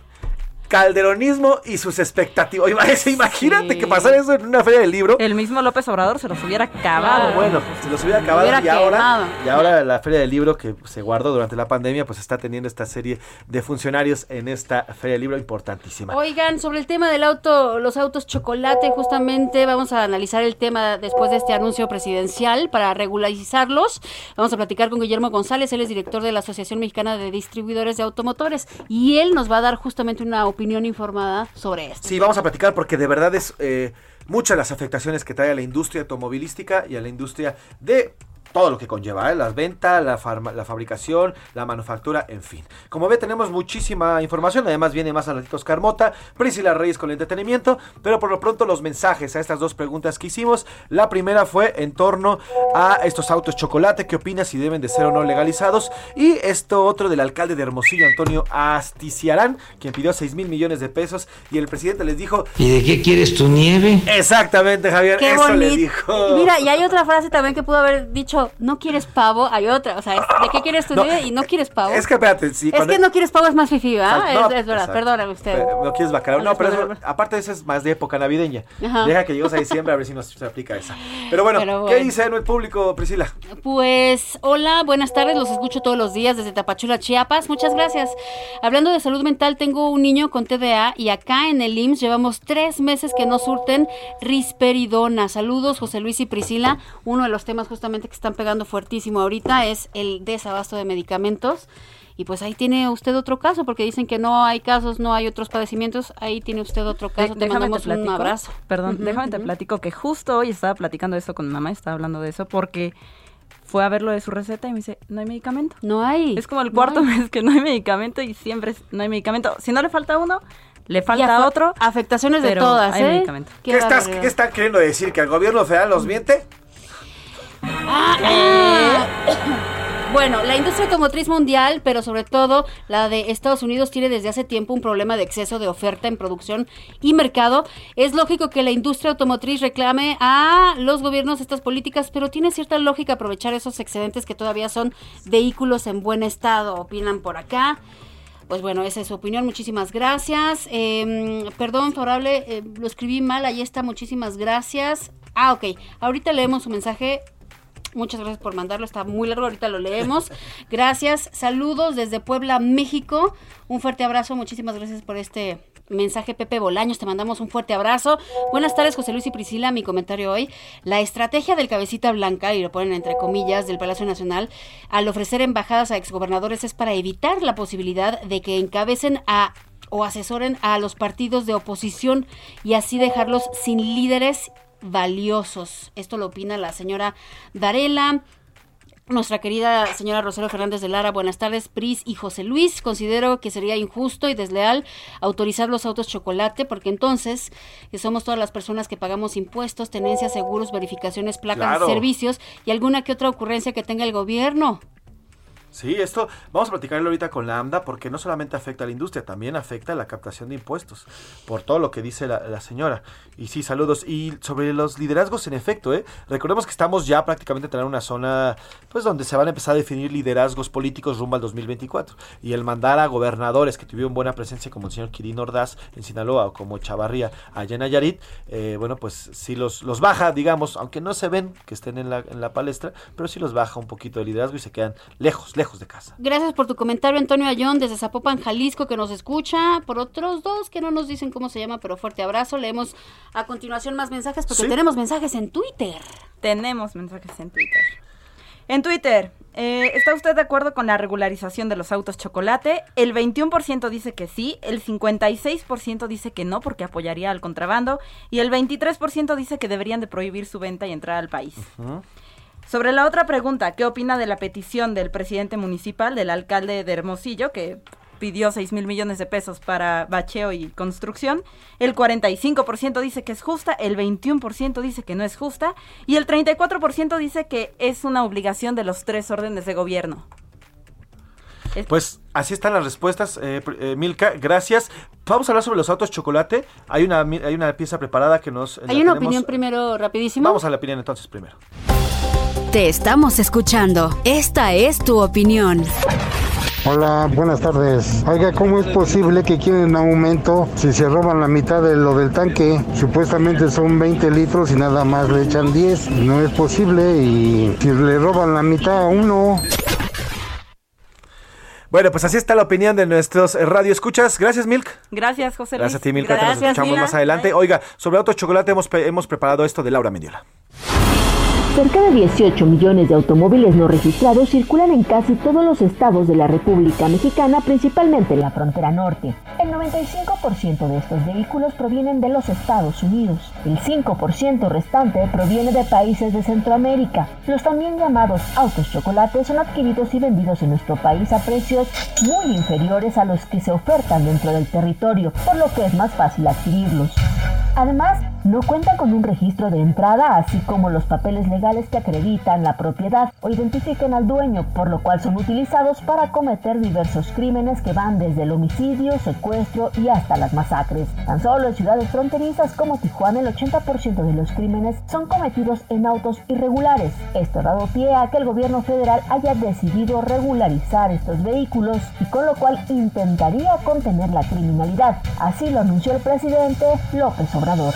Calderonismo y sus expectativas. Imagínate, imagínate que pasara eso en una feria del libro. El mismo López Obrador se los hubiera acabado. Ah, bueno, se los hubiera acabado Hubiera y ahora, y ahora la Feria del Libro que se guardó durante la pandemia, pues está teniendo esta serie de funcionarios en esta Feria del Libro importantísima. Oigan, sobre el tema del auto, los autos chocolate, justamente vamos a analizar el tema después de este anuncio presidencial para regularizarlos. Vamos a platicar con Guillermo González, él es director de la Asociación Mexicana de Distribuidores de Automotores y él nos va a dar justamente una opinión informada sobre esto. Sí, vamos a platicar porque de verdad es eh, muchas las afectaciones que trae a la industria automovilística y a la industria de todo lo que conlleva, ¿eh? las ventas, la, farma- la fabricación, la manufactura, en fin. Como ve, tenemos muchísima información, además viene más a ratitos Carmota, Priscila Reyes con el entretenimiento, pero por lo pronto los mensajes a estas dos preguntas que hicimos. La primera fue en torno a estos autos chocolate, ¿qué opinas si deben de ser o no legalizados? Y esto otro del alcalde de Hermosillo, Antonio Asticiarán, quien pidió 6 mil millones de pesos y el presidente les dijo... ¿Y de qué quieres tu nieve? Exactamente, Javier, Qué eso le bonito. dijo. Mira, y hay otra frase también que pudo haber dicho, no quieres pavo, hay otra, o sea, ¿de qué quieres tu No, y no quieres pavo? Es que espérate, sí, Es que no quieres pavo es más fifi, no, es, es verdad, perdóname usted. Pero No quieres bacalao. No, pero eso- aparte eso es más de época navideña. Ajá. Deja que llegues a diciembre a ver si nos se aplica esa. Pero bueno, Pero ¿qué bueno. dice el público, Priscila? Pues hola, buenas tardes, los escucho todos los días desde Tapachula, Chiapas. Muchas gracias. Hablando de salud mental, tengo un niño con TDA y acá en el IMSS llevamos tres meses que no surten risperidona. Saludos, José Luis y Priscila. Uno de los temas justamente que están pegando fuertísimo ahorita es el desabasto de medicamentos. Y pues ahí tiene usted otro caso, porque dicen que no hay casos, no hay otros padecimientos. Ahí tiene usted otro caso. De- Te déjame mandamos te un platico. abrazo. Perdón, déjame te ujú. platico que justo hoy estaba platicando de eso con mi mamá, estaba hablando de eso porque fue a ver lo de su receta y me dice, no hay medicamento. No hay. Es como el no cuarto hay. mes que no hay medicamento y siempre es- no hay medicamento. Si no le falta uno, le falta otro. Afectaciones de todas, hay ¿eh? medicamento. ¿Qué, estás. ¿Qué están queriendo decir? ¿Que el gobierno federal los miente? Ah, Bueno, la industria automotriz mundial, pero sobre todo la de Estados Unidos, tiene desde hace tiempo un problema de exceso de oferta en producción y mercado. Es lógico que la industria automotriz reclame a los gobiernos estas políticas, pero tiene cierta lógica aprovechar esos excedentes que todavía son vehículos en buen estado, opinan por acá. Pues bueno, esa es su opinión. Muchísimas gracias. Eh, perdón, favorable, eh, lo escribí mal. Ahí está. Muchísimas gracias. Ah, ok. Ahorita leemos su mensaje. Muchas gracias por mandarlo, está muy largo, ahorita lo leemos. Gracias, saludos desde Puebla, México. Un fuerte abrazo, muchísimas gracias por este mensaje, Pepe Bolaños, te mandamos un fuerte abrazo. Buenas tardes, José Luis y Priscila, mi comentario hoy. La estrategia del cabecita blanca, y lo ponen entre comillas, del Palacio Nacional, al ofrecer embajadas a exgobernadores es para evitar la posibilidad de que encabecen a o asesoren a los partidos de oposición y así dejarlos sin líderes valiosos. Esto lo opina la señora Darela. Nuestra querida señora Rosario Fernández de Lara, buenas tardes, Pris y José Luis. Considero que sería injusto y desleal autorizar los autos chocolate porque entonces que somos todas las personas que pagamos impuestos, tenencias, seguros, verificaciones, placas, Claro. servicios y alguna que otra ocurrencia que tenga el gobierno. Sí, esto vamos a platicarlo ahorita con la AMDA porque no solamente afecta a la industria, también afecta a la captación de impuestos, por todo lo que dice la, la señora. Y sí, saludos. Y sobre los liderazgos, en efecto, ¿eh? recordemos que estamos ya prácticamente en una zona pues donde se van a empezar a definir liderazgos políticos rumbo al 2024. Y el mandar a gobernadores que tuvieron buena presencia como el señor Quirino Ordaz en Sinaloa o como Chavarría allá en Nayarit, eh, bueno, pues sí los, los baja, digamos, aunque no se ven que estén en la, en la palestra, pero sí los baja un poquito de liderazgo y se quedan lejos, lejos de casa. Gracias por tu comentario, Antonio Ayón, desde Zapopan, Jalisco, que nos escucha. Por otros dos que no nos dicen cómo se llama, pero fuerte abrazo. Leemos a continuación más mensajes porque Sí. tenemos mensajes en Twitter. Tenemos mensajes en Twitter. En Twitter, eh, ¿está usted de acuerdo con la regularización de los autos chocolate? El 21% dice que sí, el 56% dice que no porque apoyaría al contrabando y el 23% dice que deberían de prohibir su venta y entrada al país. Sobre la otra pregunta, ¿qué opina de la petición del presidente municipal, del alcalde de Hermosillo, que pidió 6 mil millones de pesos para bacheo y construcción? El 45% dice que es justa, el 21% dice que no es justa y el 34% dice que es una obligación de los tres órdenes de gobierno. Pues así están las respuestas, eh, eh, Milka, gracias. Vamos a hablar sobre los autos chocolate. Hay una, hay una pieza preparada que nos... Hay una tenemos- opinión primero rapidísimo. Vamos a la opinión entonces primero. Te estamos escuchando. Esta es tu opinión. Hola, buenas tardes. Oiga, ¿cómo es posible que quieren aumento si se roban la mitad de lo del tanque? Supuestamente son 20 litros y nada más le echan 10. No es posible y si le roban la mitad a uno. Bueno, pues así está la opinión de nuestros eh, radio escuchas. Gracias, Milk. Gracias, José Luis. Gracias a ti, Milka. Te nos escuchamos más adelante. Oiga, sobre autos chocolate hemos, hemos preparado esto de Laura Mendiola. Cerca de 18 millones de automóviles no registrados circulan en casi todos los estados de la República Mexicana, principalmente en la frontera norte. El 95% de estos vehículos provienen de los Estados Unidos. El 5% restante proviene de países de Centroamérica. Los también llamados autos chocolate son adquiridos y vendidos en nuestro país a precios muy inferiores a los que se ofertan dentro del territorio, por lo que es más fácil adquirirlos. Además, no cuentan con un registro de entrada, así como los papeles legales que acreditan la propiedad o identifiquen al dueño, por lo cual son utilizados para cometer diversos crímenes que van desde el homicidio, secuestro y hasta las masacres. Tan solo en ciudades fronterizas como Tijuana, el 80% de los crímenes son cometidos en autos irregulares. Esto ha dado pie a que el gobierno federal haya decidido regularizar estos vehículos y con lo cual intentaría contener la criminalidad. Así lo anunció el presidente López Obrador.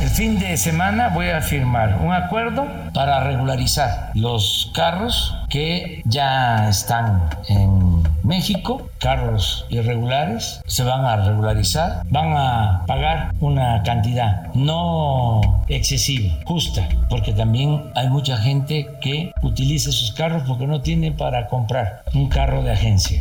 El fin de semana voy a firmar un acuerdo para regularizar los carros que ya están en México, carros irregulares, se van a regularizar, van a pagar una cantidad no excesiva, justa, porque también hay mucha gente que utiliza sus carros porque no tiene para comprar un carro de agencia.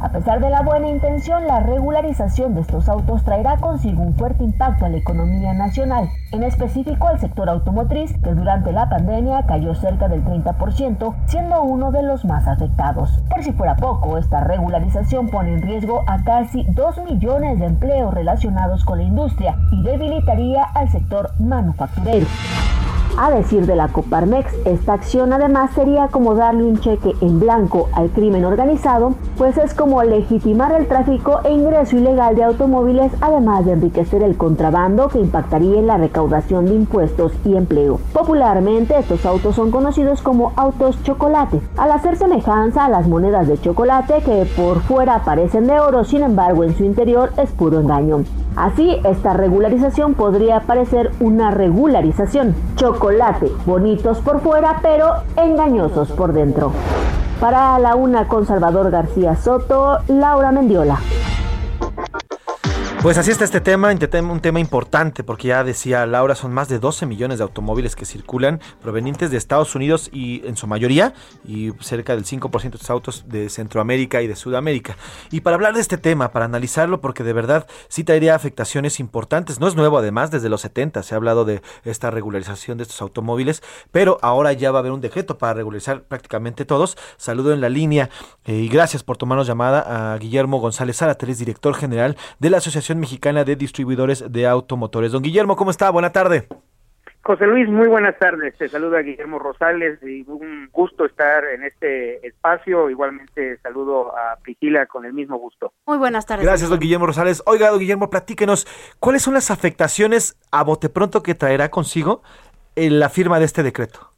A pesar de la buena intención, la regularización de estos autos traerá consigo un fuerte impacto a la economía nacional, en específico al sector automotriz, que durante la pandemia cayó cerca del 30%, siendo uno de los más afectados. Por si fuera poco, esta regularización pone en riesgo a casi 2 millones de empleos relacionados con la industria y debilitaría al sector manufacturero. A decir de la Coparmex, esta acción además sería como darle un cheque en blanco al crimen organizado, pues es como legitimar el tráfico e ingreso ilegal de automóviles, además de enriquecer el contrabando que impactaría en la recaudación de impuestos y empleo. Popularmente, estos autos son conocidos como autos chocolate, al hacer semejanza a las monedas de chocolate que por fuera parecen de oro, sin embargo en su interior es puro engaño. Así, esta regularización podría parecer una regularización. Chocolate, bonitos por fuera, pero engañosos por dentro. Para la una con Salvador García Soto, Laura Mendiola. Pues así está este tema, un tema- importante porque ya decía Laura, son más de 12 millones de automóviles que circulan provenientes de Estados Unidos y en su mayoría y cerca del 5% de estos autos de Centroamérica y de Sudamérica. Y para hablar de este tema, para analizarlo porque de verdad sí traería afectaciones importantes, no es nuevo además, desde los 70 se ha hablado de esta regularización de estos automóviles, pero ahora ya va a haber un decreto para regularizar prácticamente todos. Saludo en la línea eh, y gracias por tomarnos llamada a Guillermo González Zárate, director general de la Asociación Mexicana de Distribuidores de Automotores. Don Guillermo, ¿cómo está? Buena tarde. José Luis, muy buenas tardes. Te saluda Guillermo Rosales y un gusto estar en este espacio. Igualmente saludo a Priscila con el mismo gusto. Muy buenas tardes. Gracias, don Guillermo Rosales. Oiga, don Guillermo, platíquenos, ¿cuáles son las afectaciones a bote pronto que traerá consigo en la firma de este decreto?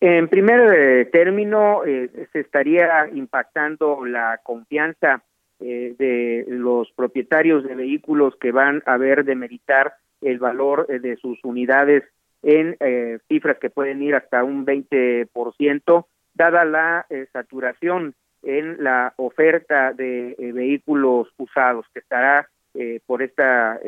En primer eh, término, eh, se estaría impactando la confianza eh, de los propietarios de vehículos que van a ver demeritar el valor eh, de sus unidades en eh, cifras que pueden ir hasta un 20%, dada la eh, saturación en la oferta de eh, vehículos usados, que estará por esta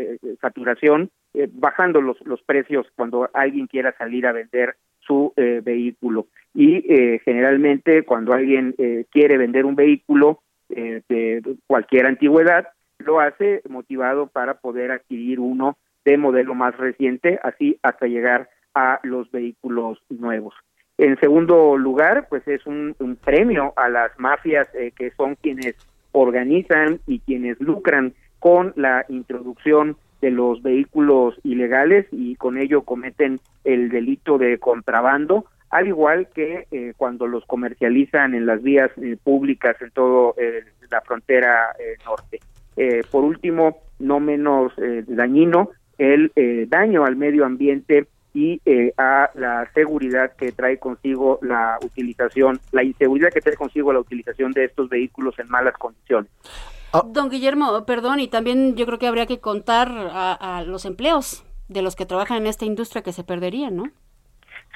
saturación bajando los, los precios cuando alguien quiera salir a vender su eh, vehículo. Y eh, generalmente cuando alguien eh, quiere vender un vehículo eh, de cualquier antigüedad, lo hace motivado para poder adquirir uno de modelo más reciente, así hasta llegar a los vehículos nuevos. En segundo lugar, pues es un, premio a las mafias eh, que son quienes organizan y quienes lucran con la introducción de los vehículos ilegales y con ello cometen el delito de contrabando, al igual que eh, cuando los comercializan en las vías eh, públicas en toda la frontera eh, norte. Eh, por último, no menos eh, dañino, el eh, daño al medio ambiente y eh, a la seguridad que trae consigo la utilización, la inseguridad que trae consigo la utilización de estos vehículos en malas condiciones. Don Guillermo, perdón, y también yo creo que habría que contar a, a los empleos de los que trabajan en esta industria que se perderían, ¿no?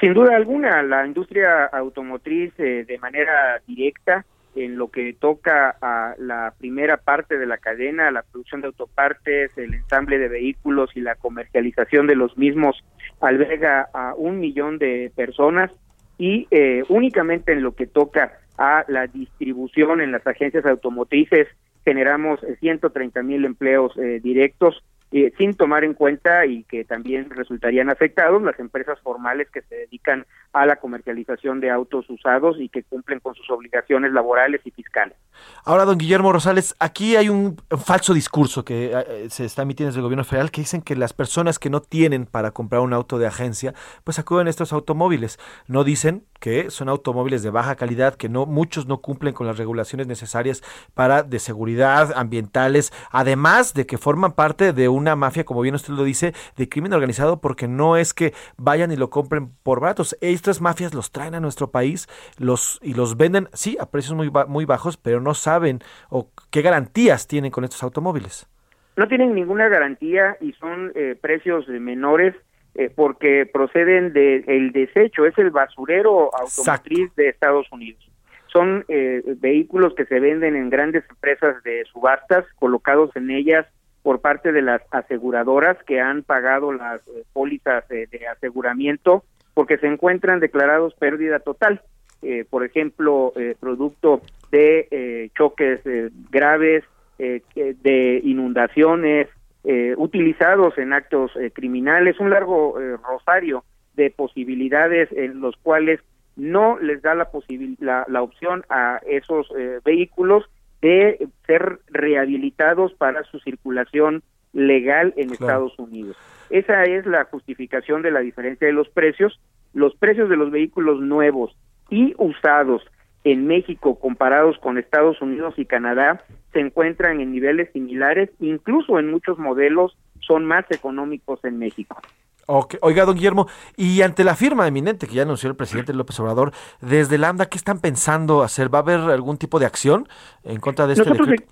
Sin duda alguna, la industria automotriz eh, de manera directa en lo que toca a la primera parte de la cadena, la producción de autopartes, el ensamble de vehículos y la comercialización de los mismos, alberga a un millón de personas y eh, únicamente en lo que toca a la distribución en las agencias automotrices generamos eh, 130 mil empleos eh, directos eh, sin tomar en cuenta y que también resultarían afectados las empresas formales que se dedican a la comercialización de autos usados y que cumplen con sus obligaciones laborales y fiscales. Ahora, don Guillermo Rosales, aquí hay un falso discurso que eh, se está emitiendo desde el gobierno federal que dicen que las personas que no tienen para comprar un auto de agencia, pues acuden a estos automóviles. No dicen que son automóviles de baja calidad, que no muchos no cumplen con las regulaciones necesarias para de seguridad ambientales, además de que forman parte de una mafia, como bien usted lo dice, de crimen organizado, porque no es que vayan y lo compren por baratos. Estas mafias los traen a nuestro país los y los venden, sí, a precios muy, muy bajos, pero no saben o qué garantías tienen con estos automóviles. No tienen ninguna garantía y son eh, precios menores eh, porque proceden del el desecho, es el basurero automotriz de Estados Unidos. Son eh, vehículos que se venden en grandes empresas de subastas, colocados en ellas por parte de las aseguradoras que han pagado las eh, pólizas de aseguramiento porque se encuentran declarados pérdida total. Eh, por ejemplo, eh, producto de eh, choques graves, de inundaciones, utilizados en actos criminales, un largo rosario de posibilidades en los cuales no les da la, la, la opción a esos eh, vehículos de ser rehabilitados para su circulación legal en Estados Unidos. Esa es la justificación de la diferencia de los precios. Los precios de los vehículos nuevos y usados en México comparados con Estados Unidos y Canadá se encuentran en niveles similares, incluso en muchos modelos son más económicos en México. Ok, Oiga, don Guillermo, y ante la firma eminente que ya anunció el presidente López Obrador, desde Lambda, ¿qué están pensando hacer? ¿Va a haber algún tipo de acción en contra de este Nosotros, se-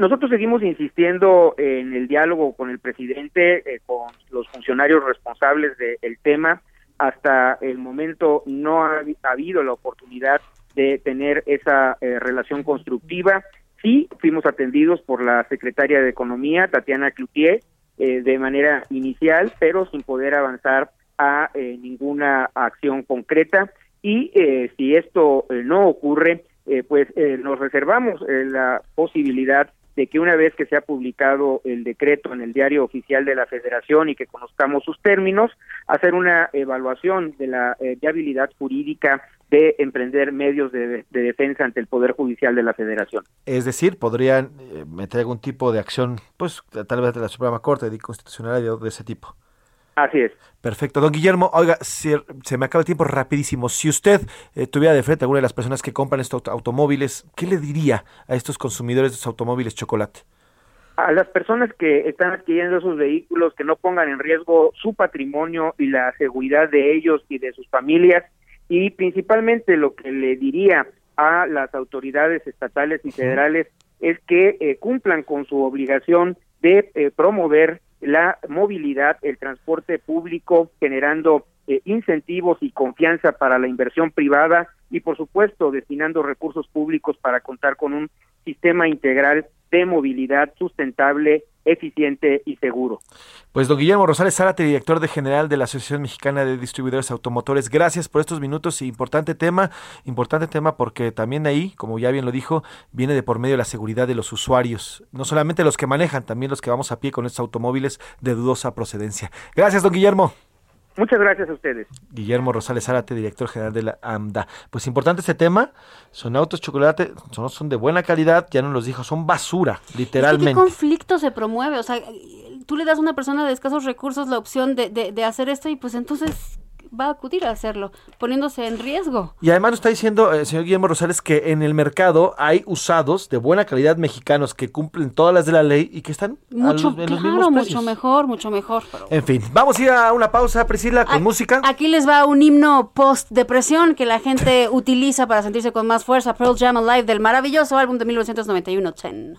nosotros seguimos insistiendo en el diálogo con el presidente, eh, con los funcionarios responsables del tema. Hasta el momento no ha, ha habido la oportunidad de tener esa eh, relación constructiva. Sí, fuimos atendidos por la secretaria de Economía, Tatiana Cloutier, eh, de manera inicial, pero sin poder avanzar a eh, ninguna acción concreta. Y eh, si esto eh, no ocurre, eh, pues nos reservamos la posibilidad de que una vez que se ha publicado el decreto en el diario oficial de la Federación y que conozcamos sus términos, hacer una evaluación de la viabilidad jurídica de emprender medios de, de defensa ante el Poder Judicial de la Federación. Es decir, podrían eh, meter algún tipo de acción, pues tal vez de la Suprema Corte, de constitucionalidad de ese tipo. Así es. Perfecto. Don Guillermo, oiga, si- se me acaba el tiempo rapidísimo. Si usted eh, tuviera de frente a alguna de las personas que compran estos auto- automóviles, ¿qué le diría a estos consumidores de estos automóviles chocolate? a las personas que están adquiriendo esos vehículos que no pongan en riesgo su patrimonio y la seguridad de ellos y de sus familias y principalmente lo que le diría a las autoridades estatales y federales es que eh, cumplan con su obligación de eh, promover la movilidad, el transporte público, generando eh, incentivos y confianza para la inversión privada y, por supuesto, destinando recursos públicos para contar con un sistema integral de movilidad sustentable, eficiente y seguro. Pues don Guillermo Rosales Zárate, director de general de la Asociación Mexicana de Distribuidores Automotores, gracias por estos minutos y importante tema, importante tema porque también ahí, como ya bien lo dijo, viene de por medio la seguridad de los usuarios, no solamente los que manejan, también los que vamos a pie con estos automóviles de dudosa procedencia. Gracias, don Guillermo. Muchas gracias a ustedes. Guillermo Rosales Zárate, director general de la AMDA. Pues importante este tema, son autos chocolate, son, son de buena calidad, ya nos los dijo, son basura, ¿Qué literalmente. conflicto se promueve? O sea, tú le das a una persona de escasos recursos la opción de, de, de hacer esto y pues entonces va a acudir a hacerlo, poniéndose en riesgo. Y además nos está diciendo el señor Guillermo Rosales que en el mercado hay usados de buena calidad mexicanos que cumplen todas las de la ley y que están a Mucho, los- en los claro, mucho mejor, mucho mejor. pero- En fin, vamos a ir a una pausa, Priscila, con música. Aquí les va un himno post-depresión que la gente utiliza para sentirse con más fuerza. Pearl Jam Alive del maravilloso álbum de 1991, Ten.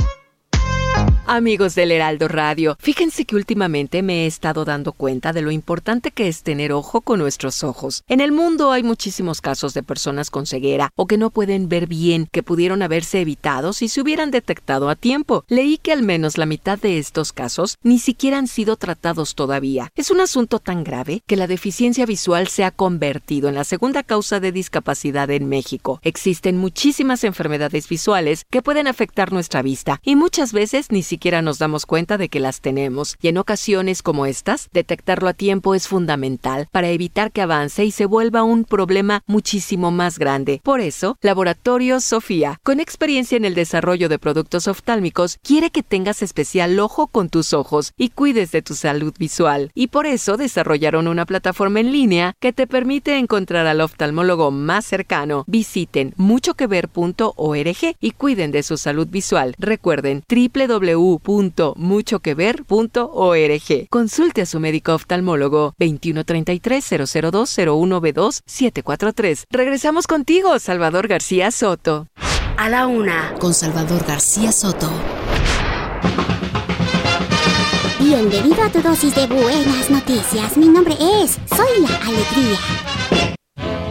Amigos del Heraldo Radio, fíjense que últimamente me he estado dando cuenta de lo importante que es tener ojo con nuestros ojos. En el mundo hay muchísimos casos de personas con ceguera o que no pueden ver bien, que pudieron haberse evitado si se hubieran detectado a tiempo. Leí que al menos la mitad de estos casos ni siquiera han sido tratados todavía. Es un asunto tan grave que la deficiencia visual se ha convertido en la segunda causa de discapacidad en México. Existen muchísimas enfermedades visuales que pueden afectar nuestra vista y muchas veces ni siquiera nos damos cuenta de que las tenemos. Y en ocasiones como estas, detectarlo a tiempo es fundamental para evitar que avance y se vuelva un problema muchísimo más grande. Por eso, Laboratorio Sofía, con experiencia en el desarrollo de productos oftálmicos, quiere que tengas especial ojo con tus ojos y cuides de tu salud visual. Y por eso desarrollaron una plataforma en línea que te permite encontrar al oftalmólogo más cercano. Visiten muchoquever.org y cuiden de su salud visual. Recuerden www.muchoquever.org. Consulte a su médico oftalmólogo 2133 002 01B2 743. Regresamos contigo, Salvador García Soto. A la Una con Salvador García Soto. Bienvenido a tu dosis de buenas noticias. Mi nombre es Soy la Alegría.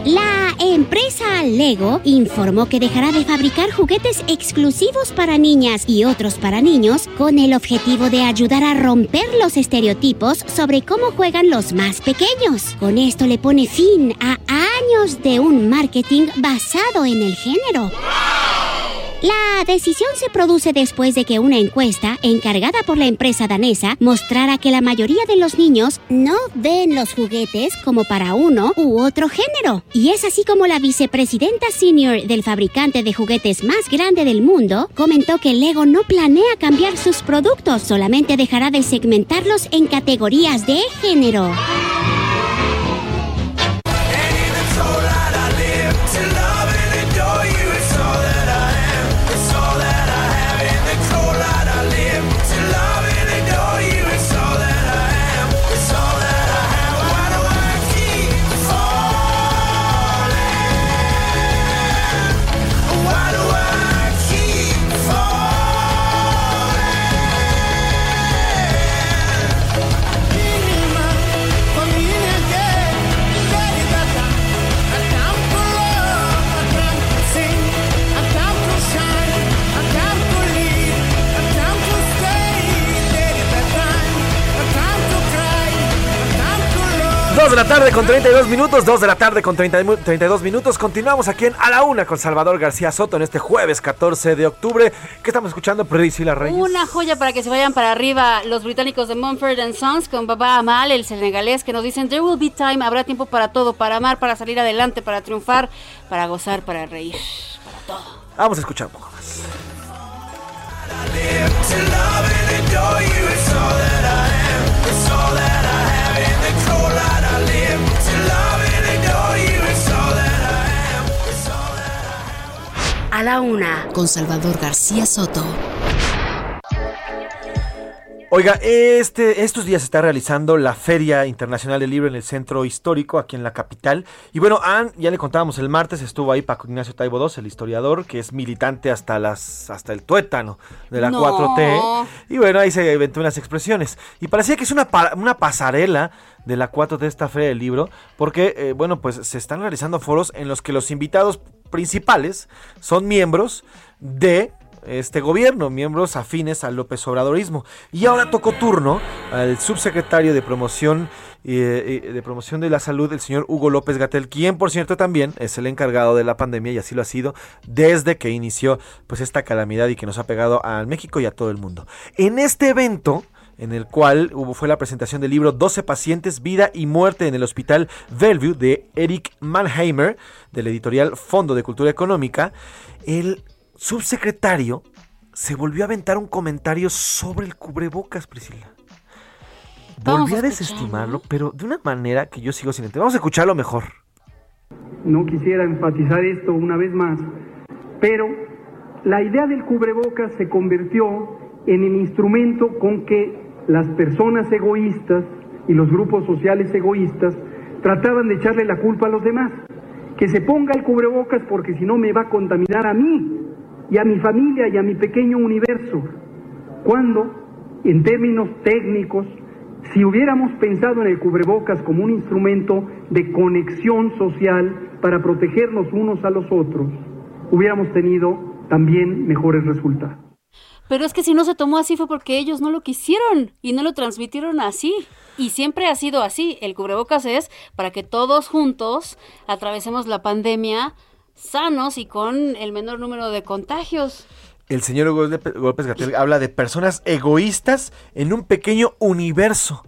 La empresa Lego informó que dejará de fabricar juguetes exclusivos para niñas y otros para niños con el objetivo de ayudar a romper los estereotipos sobre cómo juegan los más pequeños. Con esto le pone fin a años de un marketing basado en el género. La decisión se produce después de que una encuesta encargada por la empresa danesa mostrara que la mayoría de los niños no ven los juguetes como para uno u otro género. Y es así como la vicepresidenta senior del fabricante de juguetes más grande del mundo comentó que Lego no planea cambiar sus productos, solamente dejará de segmentarlos en categorías de género. 2 de la tarde con 32 minutos, 2 de la tarde con 30 mu- 32 minutos. Continuamos aquí en A la Una con Salvador García Soto en este jueves 14 de octubre. ¿Qué estamos escuchando? Priscila Reyes. Una joya para que se vayan para arriba los británicos de Mumford and Sons con Baba Amal, el senegalés, que nos dicen There will be time, habrá tiempo para todo, para amar, para salir adelante, para triunfar, para gozar, para reír, para todo. Vamos a escuchar un poco más. A la una, con Salvador García Soto. Oiga, este, estos días se está realizando la Feria Internacional del Libro en el Centro Histórico, aquí en la capital. Y bueno, Ann, ya le contábamos el martes, estuvo ahí Paco Ignacio Taibo II, el historiador, que es militante hasta las hasta el tuétano de la No. 4T. Y bueno, ahí se inventó unas expresiones. Y parecía que es una, pa- una pasarela de la 4T de esta Feria del Libro, porque, eh, bueno, pues se están realizando foros en los que los invitados principales son miembros de este gobierno, miembros afines al López Obradorismo. Y ahora tocó turno al subsecretario de promoción eh, eh, de promoción de la salud, el señor Hugo López Gatel, quien por cierto también es el encargado de la pandemia y así lo ha sido desde que inició pues esta calamidad y que nos ha pegado a México y a todo el mundo. En este evento en el cual hubo, fue la presentación del libro 12 pacientes, vida y muerte en el Hospital Bellevue de Eric Mannheimer, del editorial Fondo de Cultura Económica, el subsecretario se volvió a aventar un comentario sobre el cubrebocas, Priscila. Volvió a a desestimarlo, pero de una manera que yo sigo sin entender. Vamos a escucharlo mejor. No quisiera enfatizar esto una vez más, pero la idea del cubrebocas se convirtió en el instrumento con que las personas egoístas y los grupos sociales egoístas trataban de echarle la culpa a los demás. Que se ponga el cubrebocas porque si no me va a contaminar a mí y a mi familia y a mi pequeño universo. Cuando, en términos técnicos, si hubiéramos pensado en el cubrebocas como un instrumento de conexión social para protegernos unos a los otros, hubiéramos tenido también mejores resultados. Pero es que si no se tomó así fue porque ellos no lo quisieron y no lo transmitieron así. Y siempre ha sido así. El cubrebocas es para que todos juntos atravesemos la pandemia sanos y con el menor número de contagios. El señor López Gatel habla de personas egoístas en un pequeño universo.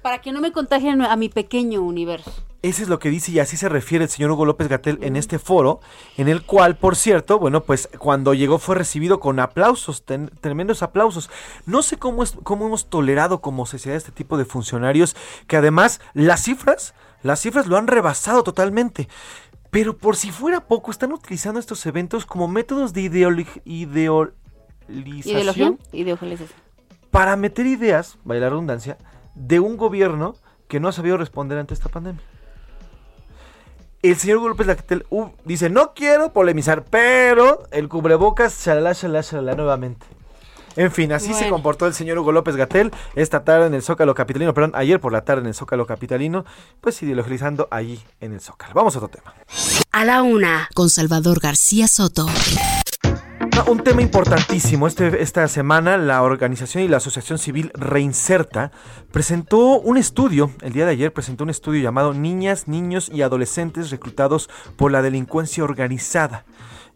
Para que no me contagien a mi pequeño universo. Ese es lo que dice y así se refiere el señor Hugo López Gatel en este foro, en el cual, por cierto, bueno, pues cuando llegó fue recibido con aplausos, ten- tremendos aplausos. No sé cómo, es, cómo hemos tolerado como sociedad este tipo de funcionarios, que además las cifras, las cifras lo han rebasado totalmente. Pero por si fuera poco, están utilizando estos eventos como métodos de ¿Ideología? ideolización Ideología para meter ideas, vaya la redundancia, de un gobierno que no ha sabido responder ante esta pandemia. El señor Hugo López Gatel uh, dice, no quiero polemizar, pero el cubrebocas, shalala, shalala, shalala, nuevamente. En fin, así se comportó el señor Hugo López Gatel esta tarde en el Zócalo Capitalino, perdón, ayer por la tarde en el Zócalo Capitalino, pues ideologizando allí en el Zócalo. Vamos a otro tema. A la una, con Salvador García Soto. Un tema importantísimo. Este, esta semana la organización y la asociación civil Reinserta presentó un estudio, el día de ayer presentó un estudio llamado Niñas, Niños y Adolescentes reclutados por la delincuencia organizada.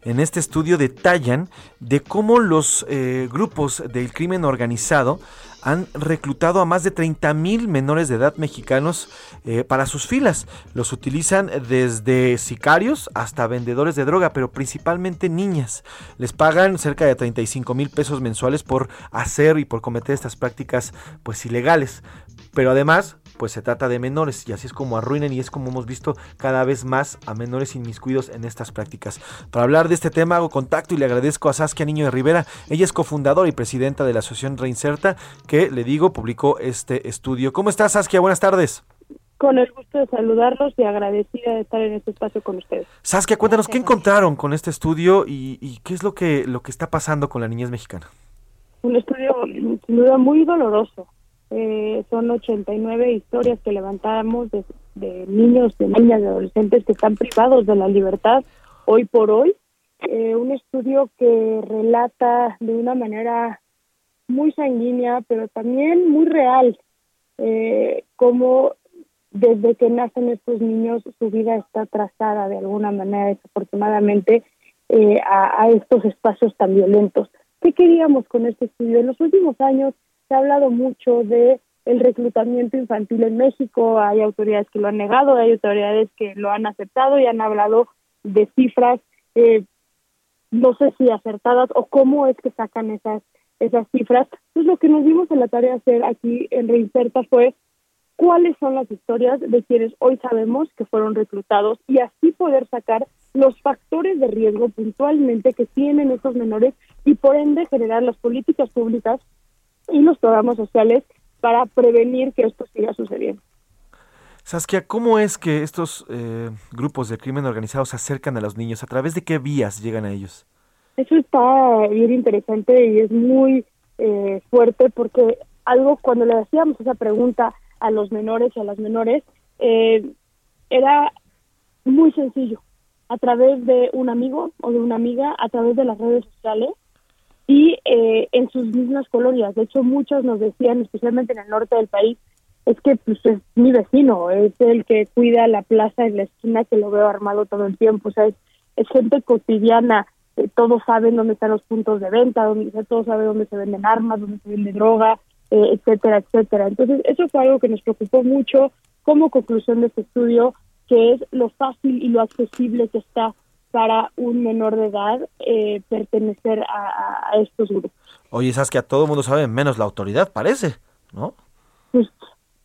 En este estudio detallan de cómo los eh, grupos del crimen organizado han reclutado a más de 30 mil menores de edad mexicanos eh, para sus filas. Los utilizan desde sicarios hasta vendedores de droga, pero principalmente niñas. Les pagan cerca de 35 mil pesos mensuales por hacer y por cometer estas prácticas pues ilegales. Pero además, pues se trata de menores y así es como arruinan y es como hemos visto cada vez más a menores inmiscuidos en estas prácticas. Para hablar de este tema hago contacto y le agradezco a Saskia Niño de Rivera. Ella es cofundadora y presidenta de la asociación Reinserta que, le digo, publicó este estudio. ¿Cómo estás Saskia? Buenas tardes. Con el gusto de saludarlos y agradecida de estar en este espacio con ustedes. Saskia, cuéntanos qué encontraron con este estudio y, y qué es lo que, lo que está pasando con la niñez mexicana. Un estudio sin duda muy doloroso. Eh, son 89 historias que levantamos de, niños, de niñas, de adolescentes que están privados de la libertad hoy por hoy. Eh, un estudio que relata de una manera muy sanguínea, pero también muy real, eh, cómo desde que nacen estos niños su vida está trazada de alguna manera desafortunadamente eh, a, a estos espacios tan violentos. ¿Qué queríamos con este estudio? En los últimos años se ha hablado mucho de el reclutamiento infantil en México, hay autoridades que lo han negado, hay autoridades que lo han aceptado y han hablado de cifras, eh, no sé si acertadas o cómo es que sacan esas esas cifras. Entonces lo que nos dimos en la tarea de hacer aquí en Reinserta fue cuáles son las historias de quienes hoy sabemos que fueron reclutados y así poder sacar los factores de riesgo puntualmente que tienen estos menores y por ende generar las políticas públicas y los programas sociales para prevenir que esto siga sucediendo. Saskia, ¿cómo es que estos eh, grupos de crimen organizado se acercan a los niños? ¿A través de qué vías llegan a ellos? Eso está bien interesante y es muy eh, fuerte porque algo cuando le hacíamos esa pregunta a los menores y a las menores eh, era muy sencillo a través de un amigo o de una amiga a través de las redes sociales y eh, en sus mismas colonias de hecho muchos nos decían especialmente en el norte del país es que pues es mi vecino es el que cuida la plaza en la esquina que lo veo armado todo el tiempo o sea es, es gente cotidiana eh, todos saben dónde están los puntos de venta, donde, todos saben dónde se venden armas, dónde se vende droga, eh, etcétera, etcétera. Entonces, eso fue algo que nos preocupó mucho como conclusión de este estudio, que es lo fácil y lo accesible que está para un menor de edad eh, pertenecer a, a, estos grupos. Oye, sabes que a todo el mundo sabe, menos la autoridad, parece, ¿no? Pues,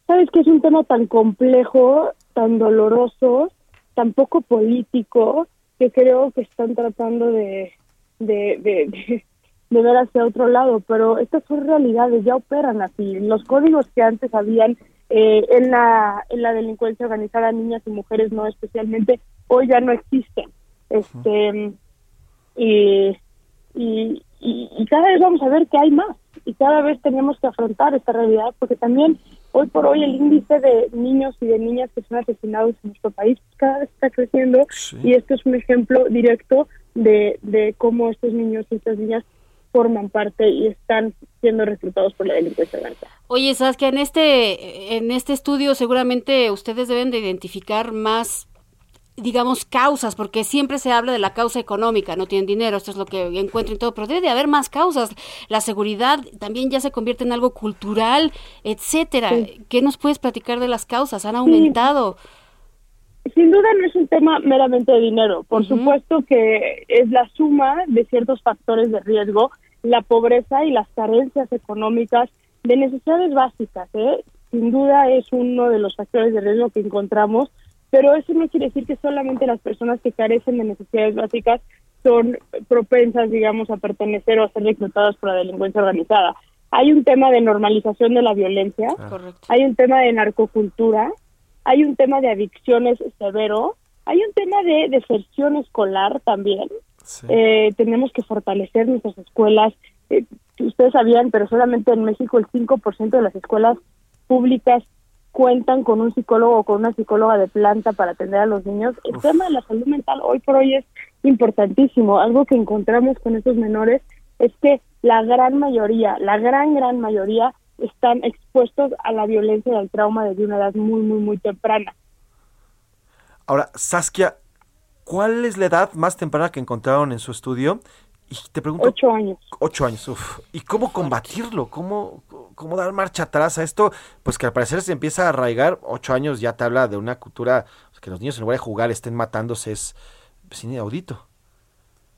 sabes que es un tema tan complejo, tan doloroso, tan poco político, que creo que están tratando de, de, de, de, de ver hacia otro lado, pero estas son realidades, ya operan así. Los códigos que antes habían eh, en, la, en la delincuencia organizada, niñas y mujeres no especialmente, hoy ya no existen. Este, y, y, y, y cada vez vamos a ver que hay más y cada vez tenemos que afrontar esta realidad porque también hoy por hoy el índice de niños y de niñas que son asesinados en nuestro país cada vez está creciendo sí. y esto es un ejemplo directo de, de cómo estos niños y estas niñas forman parte y están siendo reclutados por la delincuencia organizada. Oye, sabes que en este en este estudio seguramente ustedes deben de identificar más digamos, causas, porque siempre se habla de la causa económica, no tienen dinero, esto es lo que encuentro en todo, pero debe de haber más causas. La seguridad también ya se convierte en algo cultural, etcétera. Sí. ¿Qué nos puedes platicar de las causas? ¿Han aumentado? Sí. Sin duda no es un tema meramente de dinero. Por uh -huh. supuesto que es la suma de ciertos factores de riesgo, la pobreza y las carencias económicas de necesidades básicas. ¿eh? Sin duda es uno de los factores de riesgo que encontramos pero eso no quiere decir que solamente las personas que carecen de necesidades básicas son propensas, digamos, a pertenecer o a ser reclutadas por la delincuencia organizada. Hay un tema de normalización de la violencia, Ah. hay un tema de narcocultura, hay un tema de adicciones severo, hay un tema de deserción escolar también. Sí. Eh, tenemos que fortalecer nuestras escuelas. Eh, ustedes sabían, pero solamente en México el 5% de las escuelas públicas cuentan con un psicólogo o con una psicóloga de planta para atender a los niños. El Uf. tema de la salud mental hoy por hoy es importantísimo. Algo que encontramos con estos menores es que la gran mayoría, la gran, gran mayoría están expuestos a la violencia y al trauma desde una edad muy, muy, muy temprana. Ahora, Saskia, ¿cuál es la edad más temprana que encontraron en su estudio? Y te pregunto... Ocho años. Ocho años, uf. ¿Y cómo combatirlo? ¿Cómo, ¿Cómo dar marcha atrás a esto? Pues que al parecer se empieza a arraigar. Ocho años ya te habla de una cultura... Pues que los niños en lugar de jugar estén matándose. Es, es inaudito.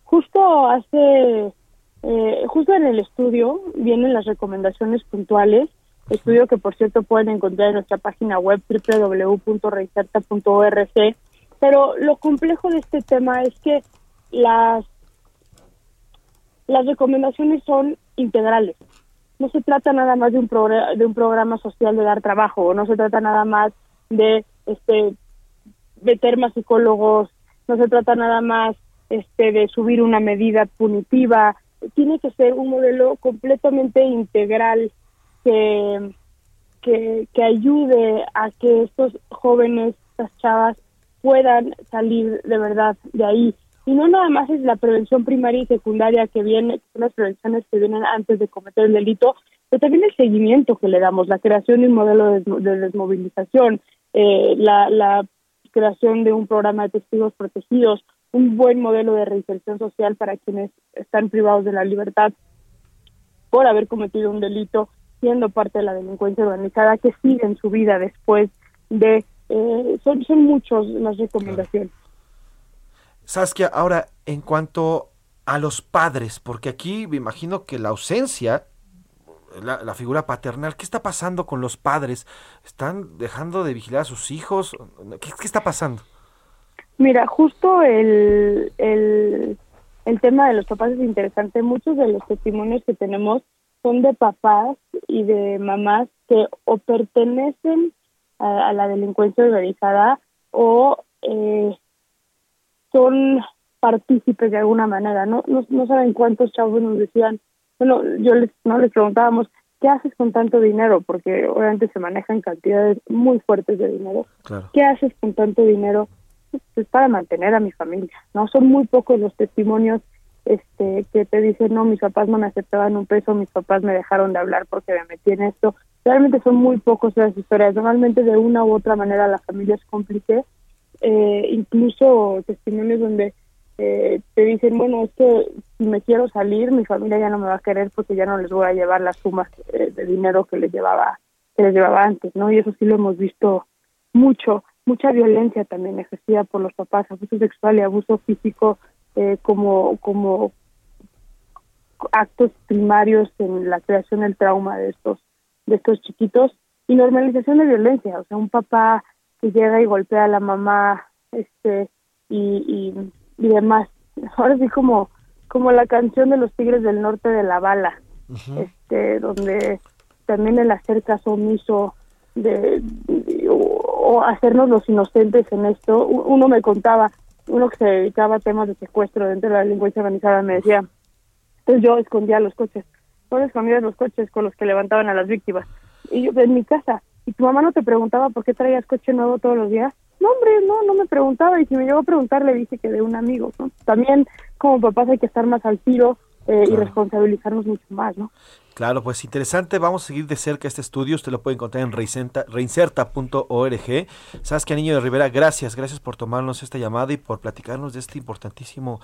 Justo hace... Eh, justo en el estudio vienen las recomendaciones puntuales. Estudio que, por cierto, pueden encontrar en nuestra página web www.reinserta.org. Pero lo complejo de este tema es que las las recomendaciones son integrales. No se trata nada más de un, de un programa social de dar trabajo, no se trata nada más de este meter más psicólogos, no se trata nada más este de subir una medida punitiva, tiene que ser un modelo completamente integral que, que, que ayude a que estos jóvenes, estas chavas, puedan salir de verdad de ahí y no nada más es la prevención primaria y secundaria que viene, son las prevenciones que vienen antes de cometer el delito, pero también el seguimiento que le damos, la creación de un modelo de, de desmovilización, eh, la, la creación de un programa de testigos protegidos, un buen modelo de reinserción social para quienes están privados de la libertad por haber cometido un delito, siendo parte de la delincuencia organizada, que siguen su vida después de... eh, son, son muchos las recomendaciones. Saskia, ahora en cuanto a los padres, porque aquí me imagino que la ausencia, la, figura paternal, ¿qué está pasando con los padres? ¿Están dejando de vigilar a sus hijos? ¿Qué, qué está pasando? Mira, justo el, el, el tema de los papás es interesante. Muchos de los testimonios que tenemos son de papás y de mamás que o pertenecen a, a la delincuencia organizada o eh, son partícipes de alguna manera. No, no, no saben cuántos chavos nos decían. Bueno, yo les, no les preguntábamos, ¿qué haces con tanto dinero? Porque obviamente se manejan cantidades muy fuertes de dinero. Claro. ¿Qué haces con tanto dinero? Pues para mantener a mi familia. No son muy pocos los testimonios este que te dicen, no, mis papás no me aceptaban un peso, mis papás me dejaron de hablar porque me metí en esto. Realmente son muy pocos las historias. Normalmente de una u otra manera la familia es cómplice. Eh, incluso testimonios donde eh, te dicen, bueno, es que si me quiero salir, mi familia ya no me va a querer porque ya no les voy a llevar las sumas eh, de dinero que les llevaba que les llevaba antes, ¿no? Y eso sí lo hemos visto mucho, mucha violencia también ejercida por los papás, abuso sexual y abuso físico eh, como como actos primarios en la creación del trauma de estos de estos chiquitos y normalización de violencia, o sea, un papá que llega y golpea a la mamá, este y, y, y demás. Ahora sí como como la canción de los Tigres del Norte de la bala, este donde también el hacer caso omiso de, de- o, o hacernos los inocentes en esto. Uno me contaba, uno que se dedicaba a temas de secuestro dentro de la delincuencia organizada me decía, entonces yo escondía los coches, yo escondía los coches con los que levantaban a las víctimas. Y yo en mi casa, y tu mamá no te preguntaba por qué traías coche nuevo todos los días. No, hombre, no, no me preguntaba. Y si me llegó a preguntar, le dije que de un amigo. ¿no? También, como papás, hay que estar más al tiro eh, y responsabilizarnos mucho más, ¿no? Claro, pues interesante. Vamos a seguir de cerca este estudio. Usted lo puede encontrar en reinserta- reinserta.org. Saskia Niño de Rivera, gracias. Gracias por tomarnos esta llamada y por platicarnos de este importantísimo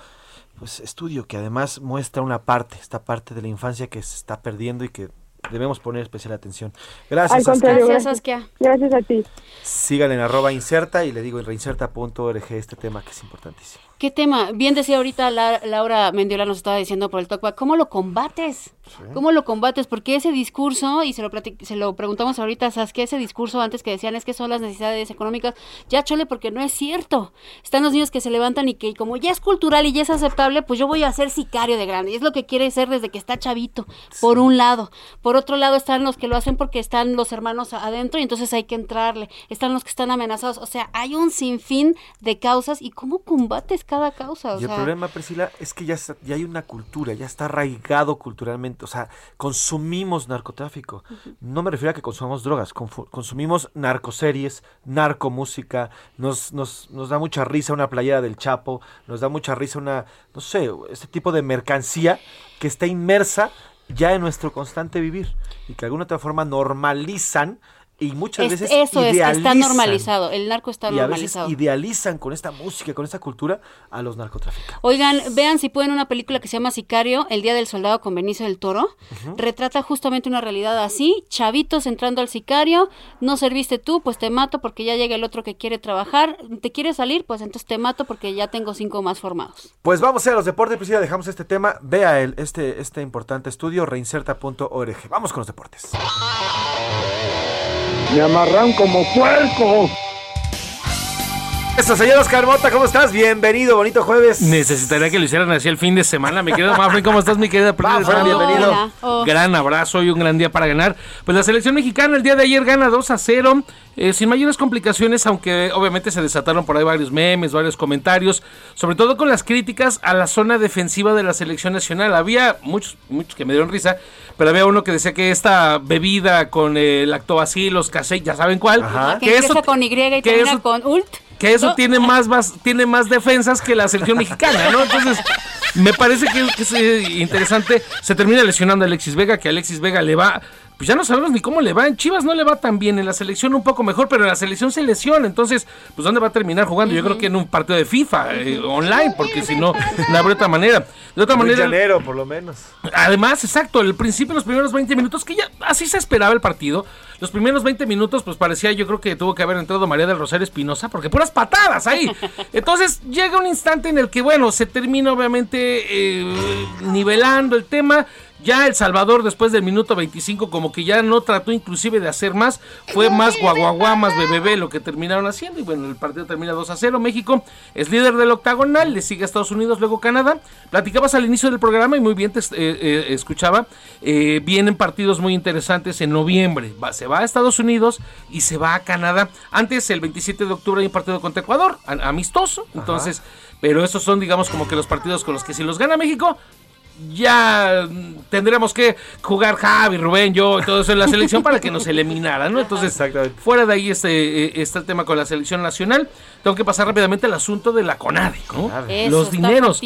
pues, estudio que además muestra una parte, esta parte de la infancia que se está perdiendo y que debemos poner especial atención. Gracias, Al Gracias, gracias. Saskia. Gracias a ti. Síganle en arroba inserta y le digo en reinserta.org este tema que es importantísimo. ¿Qué tema? Bien decía ahorita La- Laura Mendiola nos estaba diciendo por el talkback, ¿cómo lo combates? ¿Cómo lo combates? Porque ese discurso, y se lo, se lo preguntamos ahorita Saskia, ese discurso antes que decían es que son las necesidades económicas, ya chole porque no es cierto. Están los niños que se levantan y que como ya es cultural y ya es aceptable, pues yo voy a ser sicario de grande. Y es lo que quiere ser desde que está chavito, por un lado. Por otro lado están los que lo hacen porque están los hermanos adentro y entonces hay que entrarle. Están los que están amenazados. O sea, hay un sinfín de causas y cómo combates cada causa. O Y el problema, Priscila, es que ya, está- ya hay una cultura, ya está arraigado culturalmente. O sea, consumimos narcotráfico. No me refiero a que consumamos drogas, consumimos narcoseries, narcomúsica. Nos, nos, nos da mucha risa una playera del Chapo, nos da mucha risa una, no sé, este tipo de mercancía que está inmersa ya en nuestro constante vivir y que de alguna otra forma normalizan y muchas es- veces eso es que está normalizado. El narco está y a veces normalizado. idealizan con esta música, con esta cultura a los narcotraficantes. Oigan, vean si pueden una película que se llama Sicario, El Día del Soldado con Benicio del Toro. Retrata justamente una realidad así, chavitos entrando al sicario, no serviste tú, pues te mato porque ya llega el otro que quiere trabajar, te quiere salir, pues entonces te mato porque ya tengo cinco más formados. Pues vamos a los deportes, Priscila, dejamos este tema. Vea el, este, este importante estudio, reinserta.org. Vamos con los deportes. Me amarran como puerco. Eso, señor Oscar Mota, ¿cómo estás? Bienvenido, bonito jueves. Necesitaría que lo hicieran así el fin de semana. Mi querido Mafre, ¿cómo estás, mi querida? Mafre, bienvenido. Hola. Oh. Gran abrazo y un gran día para ganar. Pues la selección mexicana el día de ayer gana 2 a 0, eh, sin mayores complicaciones, aunque obviamente se desataron por ahí varios memes, varios comentarios, sobre todo con las críticas a la zona defensiva de la selección nacional. Había muchos, muchos que me dieron risa, pero había uno que decía que esta bebida con eh, lactobacilos, casey, ya saben cuál, Que, empieza con Y y que termina eso- con ult. Que eso tiene más, más tiene más defensas que la selección mexicana, ¿no? Entonces, me parece que, que es eh, interesante. Se termina lesionando a Alexis Vega, que Alexis Vega le va pues ya no sabemos ni cómo le va. En Chivas no le va tan bien, en la selección un poco mejor, pero en la selección se lesiona. Entonces, pues ¿dónde va a terminar jugando? Yo creo que en un partido de FIFA eh, online, porque si no, no habrá otra manera. De otra manera, Llanero, por lo menos. Además, exacto, el principio, los primeros 20 minutos, que ya así se esperaba el partido. Los primeros 20 minutos, pues parecía, yo creo que tuvo que haber entrado María del Rosario Espinosa, porque puras patadas ahí. Entonces llega un instante en el que, bueno, se termina obviamente eh, nivelando el tema. Ya El Salvador, después del minuto 25, como que ya no trató inclusive de hacer más. Fue más guaguaguá, más bebé lo que terminaron haciendo. Y bueno, el partido termina 2 a 0. México es líder del octagonal, le sigue a Estados Unidos, luego Canadá. Platicabas al inicio del programa y muy bien te eh, eh, escuchaba. Eh, vienen partidos muy interesantes en noviembre. Va- se va a Estados Unidos y se va a Canadá. Antes, el 27 de octubre, hay un partido contra Ecuador, a- amistoso. Entonces, pero esos son, digamos, como que los partidos con los que si los gana México, ya tendremos que jugar Javi, Rubén, yo y todo eso en la selección para que nos eliminaran, ¿no? Entonces, fuera de ahí este, eh, está el tema con la selección nacional. Tengo que pasar rápidamente al asunto de la CONADE, ¿no? Eso, Los dineros.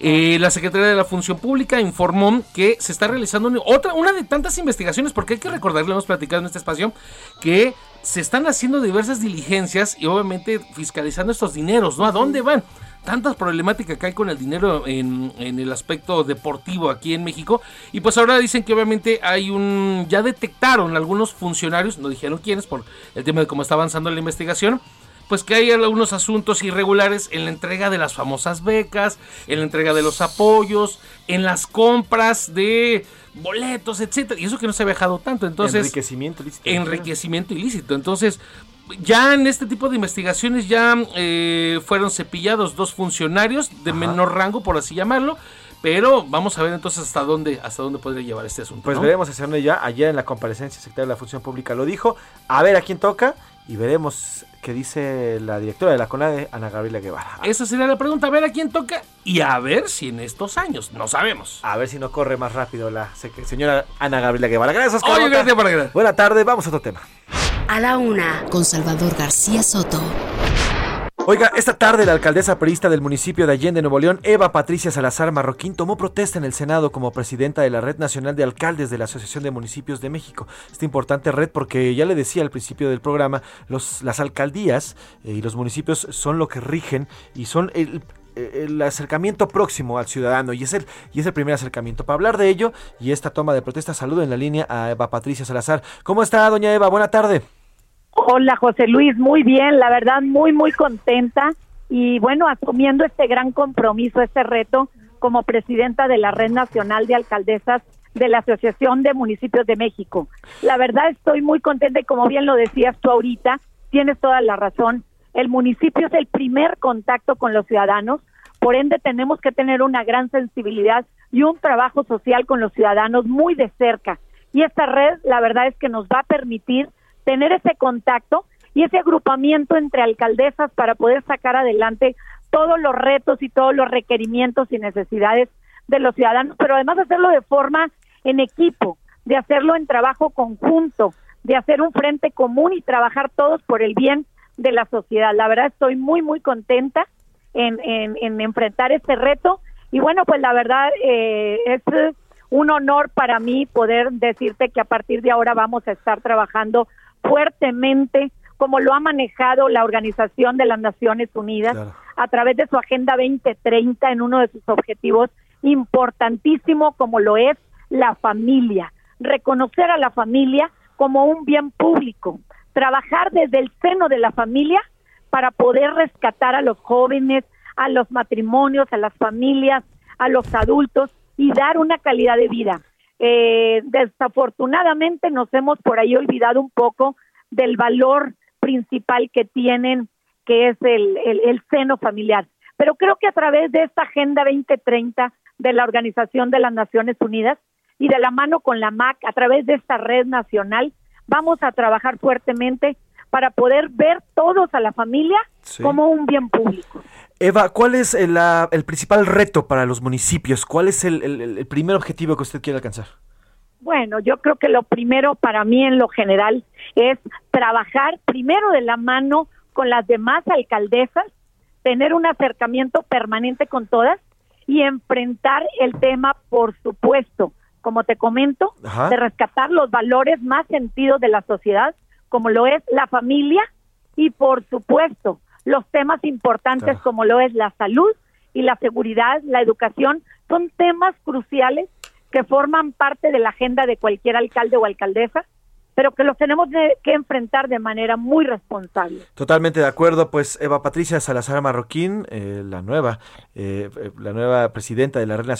Eh, la Secretaría de la Función Pública informó que se está realizando una- otra, una de tantas investigaciones, porque hay que recordar, lo hemos platicado en este espacio, que se están haciendo diversas diligencias y obviamente fiscalizando estos dineros, ¿no? ¿A dónde van? Tantas problemáticas que hay con el dinero en, en el aspecto deportivo aquí en México. Y pues ahora dicen que obviamente hay un... Ya detectaron algunos funcionarios, no dijeron quiénes por el tema de cómo está avanzando la investigación, pues que hay algunos asuntos irregulares en la entrega de las famosas becas, en la entrega de los apoyos, en las compras de boletos, etcétera. Y eso que no se ha viajado tanto. Entonces, Enriquecimiento ilícito. enriquecimiento ilícito. Entonces, ya en este tipo de investigaciones ya eh, fueron cepillados dos funcionarios de menor rango, por así llamarlo. Pero vamos a ver entonces hasta dónde, hasta dónde podría llevar este asunto. Pues ¿no? veremos hacia dónde ya. Ayer en la comparecencia, el secretario de la Función Pública lo dijo. A ver a quién toca y veremos qué dice la directora de la CONADE, Ana Gabriela Guevara. Esa sería la pregunta, a ver a quién toca y a ver si en estos años, no sabemos. A ver si no corre más rápido la señora Ana Gabriela Guevara. Gracias, Oye, gracias por la gracia. Buena tarde, vamos a otro tema. A la una, con Salvador García Soto. Oiga, esta tarde la alcaldesa perista del municipio de Allende, Nuevo León, Eva Patricia Salazar Marroquín, tomó protesta en el Senado como presidenta de la Red Nacional de Alcaldes de la Asociación de Municipios de México. Esta importante red porque ya le decía al principio del programa, los, las alcaldías eh, y los municipios son lo que rigen y son el, el acercamiento próximo al ciudadano y es, el, y es el primer acercamiento. Para hablar de ello y esta toma de protesta, saludo en la línea a Eva Patricia Salazar. ¿Cómo está, doña Eva? Buena tarde. Hola José Luis, muy bien, la verdad muy muy contenta y bueno, asumiendo este gran compromiso, este reto como presidenta de la Red Nacional de Alcaldesas de la Asociación de Municipios de México. La verdad estoy muy contenta y como bien lo decías tú ahorita, tienes toda la razón, el municipio es el primer contacto con los ciudadanos, por ende tenemos que tener una gran sensibilidad y un trabajo social con los ciudadanos muy de cerca. Y esta red, la verdad es que nos va a permitir tener ese contacto y ese agrupamiento entre alcaldesas para poder sacar adelante todos los retos y todos los requerimientos y necesidades de los ciudadanos, pero además hacerlo de forma en equipo, de hacerlo en trabajo conjunto, de hacer un frente común y trabajar todos por el bien de la sociedad. La verdad estoy muy, muy contenta en, en, en enfrentar este reto y bueno, pues la verdad eh, es un honor para mí poder decirte que a partir de ahora vamos a estar trabajando fuertemente como lo ha manejado la Organización de las Naciones Unidas a través de su Agenda 2030 en uno de sus objetivos importantísimo como lo es la familia, reconocer a la familia como un bien público, trabajar desde el seno de la familia para poder rescatar a los jóvenes, a los matrimonios, a las familias, a los adultos y dar una calidad de vida. Eh, desafortunadamente nos hemos por ahí olvidado un poco del valor principal que tienen, que es el, el, el seno familiar. Pero creo que a través de esta Agenda 2030 de la Organización de las Naciones Unidas y de la mano con la MAC, a través de esta red nacional, vamos a trabajar fuertemente para poder ver todos a la familia Sí. como un bien público. Eva, ¿cuál es el, la- el principal reto para los municipios? ¿Cuál es el, el- el primer objetivo que usted quiere alcanzar? Bueno, yo creo que lo primero para mí en lo general es trabajar primero de la mano con las demás alcaldesas, tener un acercamiento permanente con todas y enfrentar el tema, por supuesto, como te comento, Ajá. de rescatar los valores más sentidos de la sociedad, como lo es la familia y, por supuesto, los temas importantes como lo es la salud y la seguridad, la educación, son temas cruciales que forman parte de la agenda de cualquier alcalde o alcaldesa, pero que los tenemos que enfrentar de manera muy responsable. Totalmente de acuerdo, pues Eva Patricia Salazar Marroquín, eh, la nueva, eh, eh, la nueva presidenta de la Red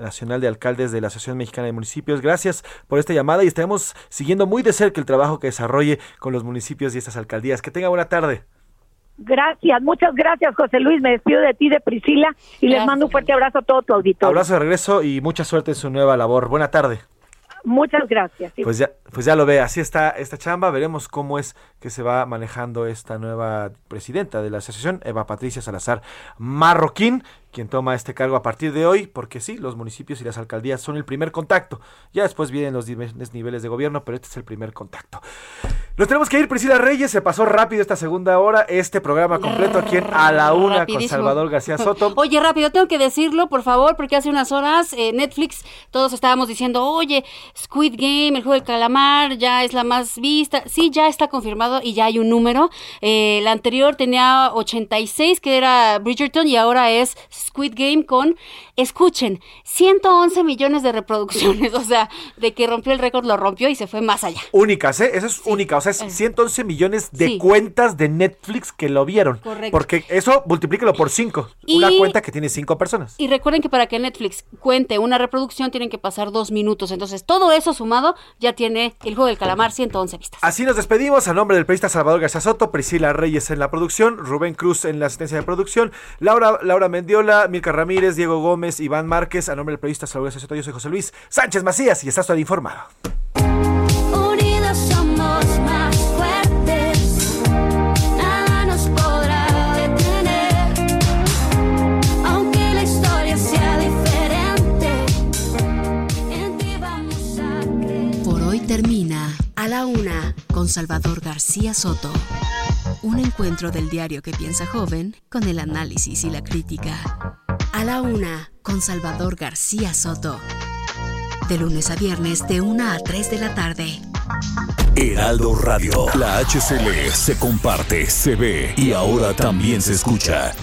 Nacional de Alcaldes de la Asociación Mexicana de Municipios. Gracias por esta llamada y estaremos siguiendo muy de cerca el trabajo que desarrolle con los municipios y estas alcaldías. Que tenga buena tarde. Gracias, muchas gracias, José Luis. Me despido de ti, de Priscila, y les mando un fuerte abrazo a todo tu auditorio. Abrazo de regreso y mucha suerte en su nueva labor. Buena tarde. Muchas gracias. Sí. Pues ya, pues ya lo ve, así está esta chamba. Veremos cómo es que se va manejando esta nueva presidenta de la asociación, Eva Patricia Salazar Marroquín, quien toma este cargo a partir de hoy, porque sí, los municipios y las alcaldías son el primer contacto. Ya después vienen los diferentes niveles de gobierno, pero este es el primer contacto. Nos tenemos que ir, Priscila Reyes. Se pasó rápido esta segunda hora. Este programa completo aquí en A la Una con. Salvador García Soto. Oye, rápido, tengo que decirlo, por favor, porque hace unas horas eh, Netflix, todos estábamos diciendo, oye, Squid Game, el juego del calamar, ya es la más vista. Sí, ya está confirmado y ya hay un número. Eh, la anterior tenía 86, que era Bridgerton, y ahora es Squid Game con, escuchen, 111 millones de reproducciones. O sea, de que rompió el récord, lo rompió y se fue más allá. Únicas, ¿eh? Eso es única. O sea, es 111 millones de Sí. cuentas de Netflix que lo vieron. Correcto. Porque eso multiplíquelo por 5. Una cuenta que tiene 5 personas. Y recuerden que para que Netflix cuente una reproducción tienen que pasar dos minutos. Entonces, todo eso sumado ya tiene el juego del calamar 111 vistas. Así nos despedimos a nombre del periodista Salvador García Soto, Priscila Reyes en la producción, Rubén Cruz en la asistencia de producción, Laura, Laura Mendiola, Milka Ramírez, Diego Gómez, Iván Márquez, a nombre del periodista Salvador Soto, yo soy José Luis Sánchez Macías y estás todo informado. Unidos somos más fuertes, nada nos podrá detener. Aunque la historia sea diferente, en ti vamos a creer. Por hoy termina A la Una con Salvador García Soto. Un encuentro del diario que piensa joven con el análisis y la crítica. A la Una con Salvador García Soto. De lunes a viernes de 1 a 3 de la tarde. Heraldo Radio. La HCL se comparte, se ve y ahora también se escucha.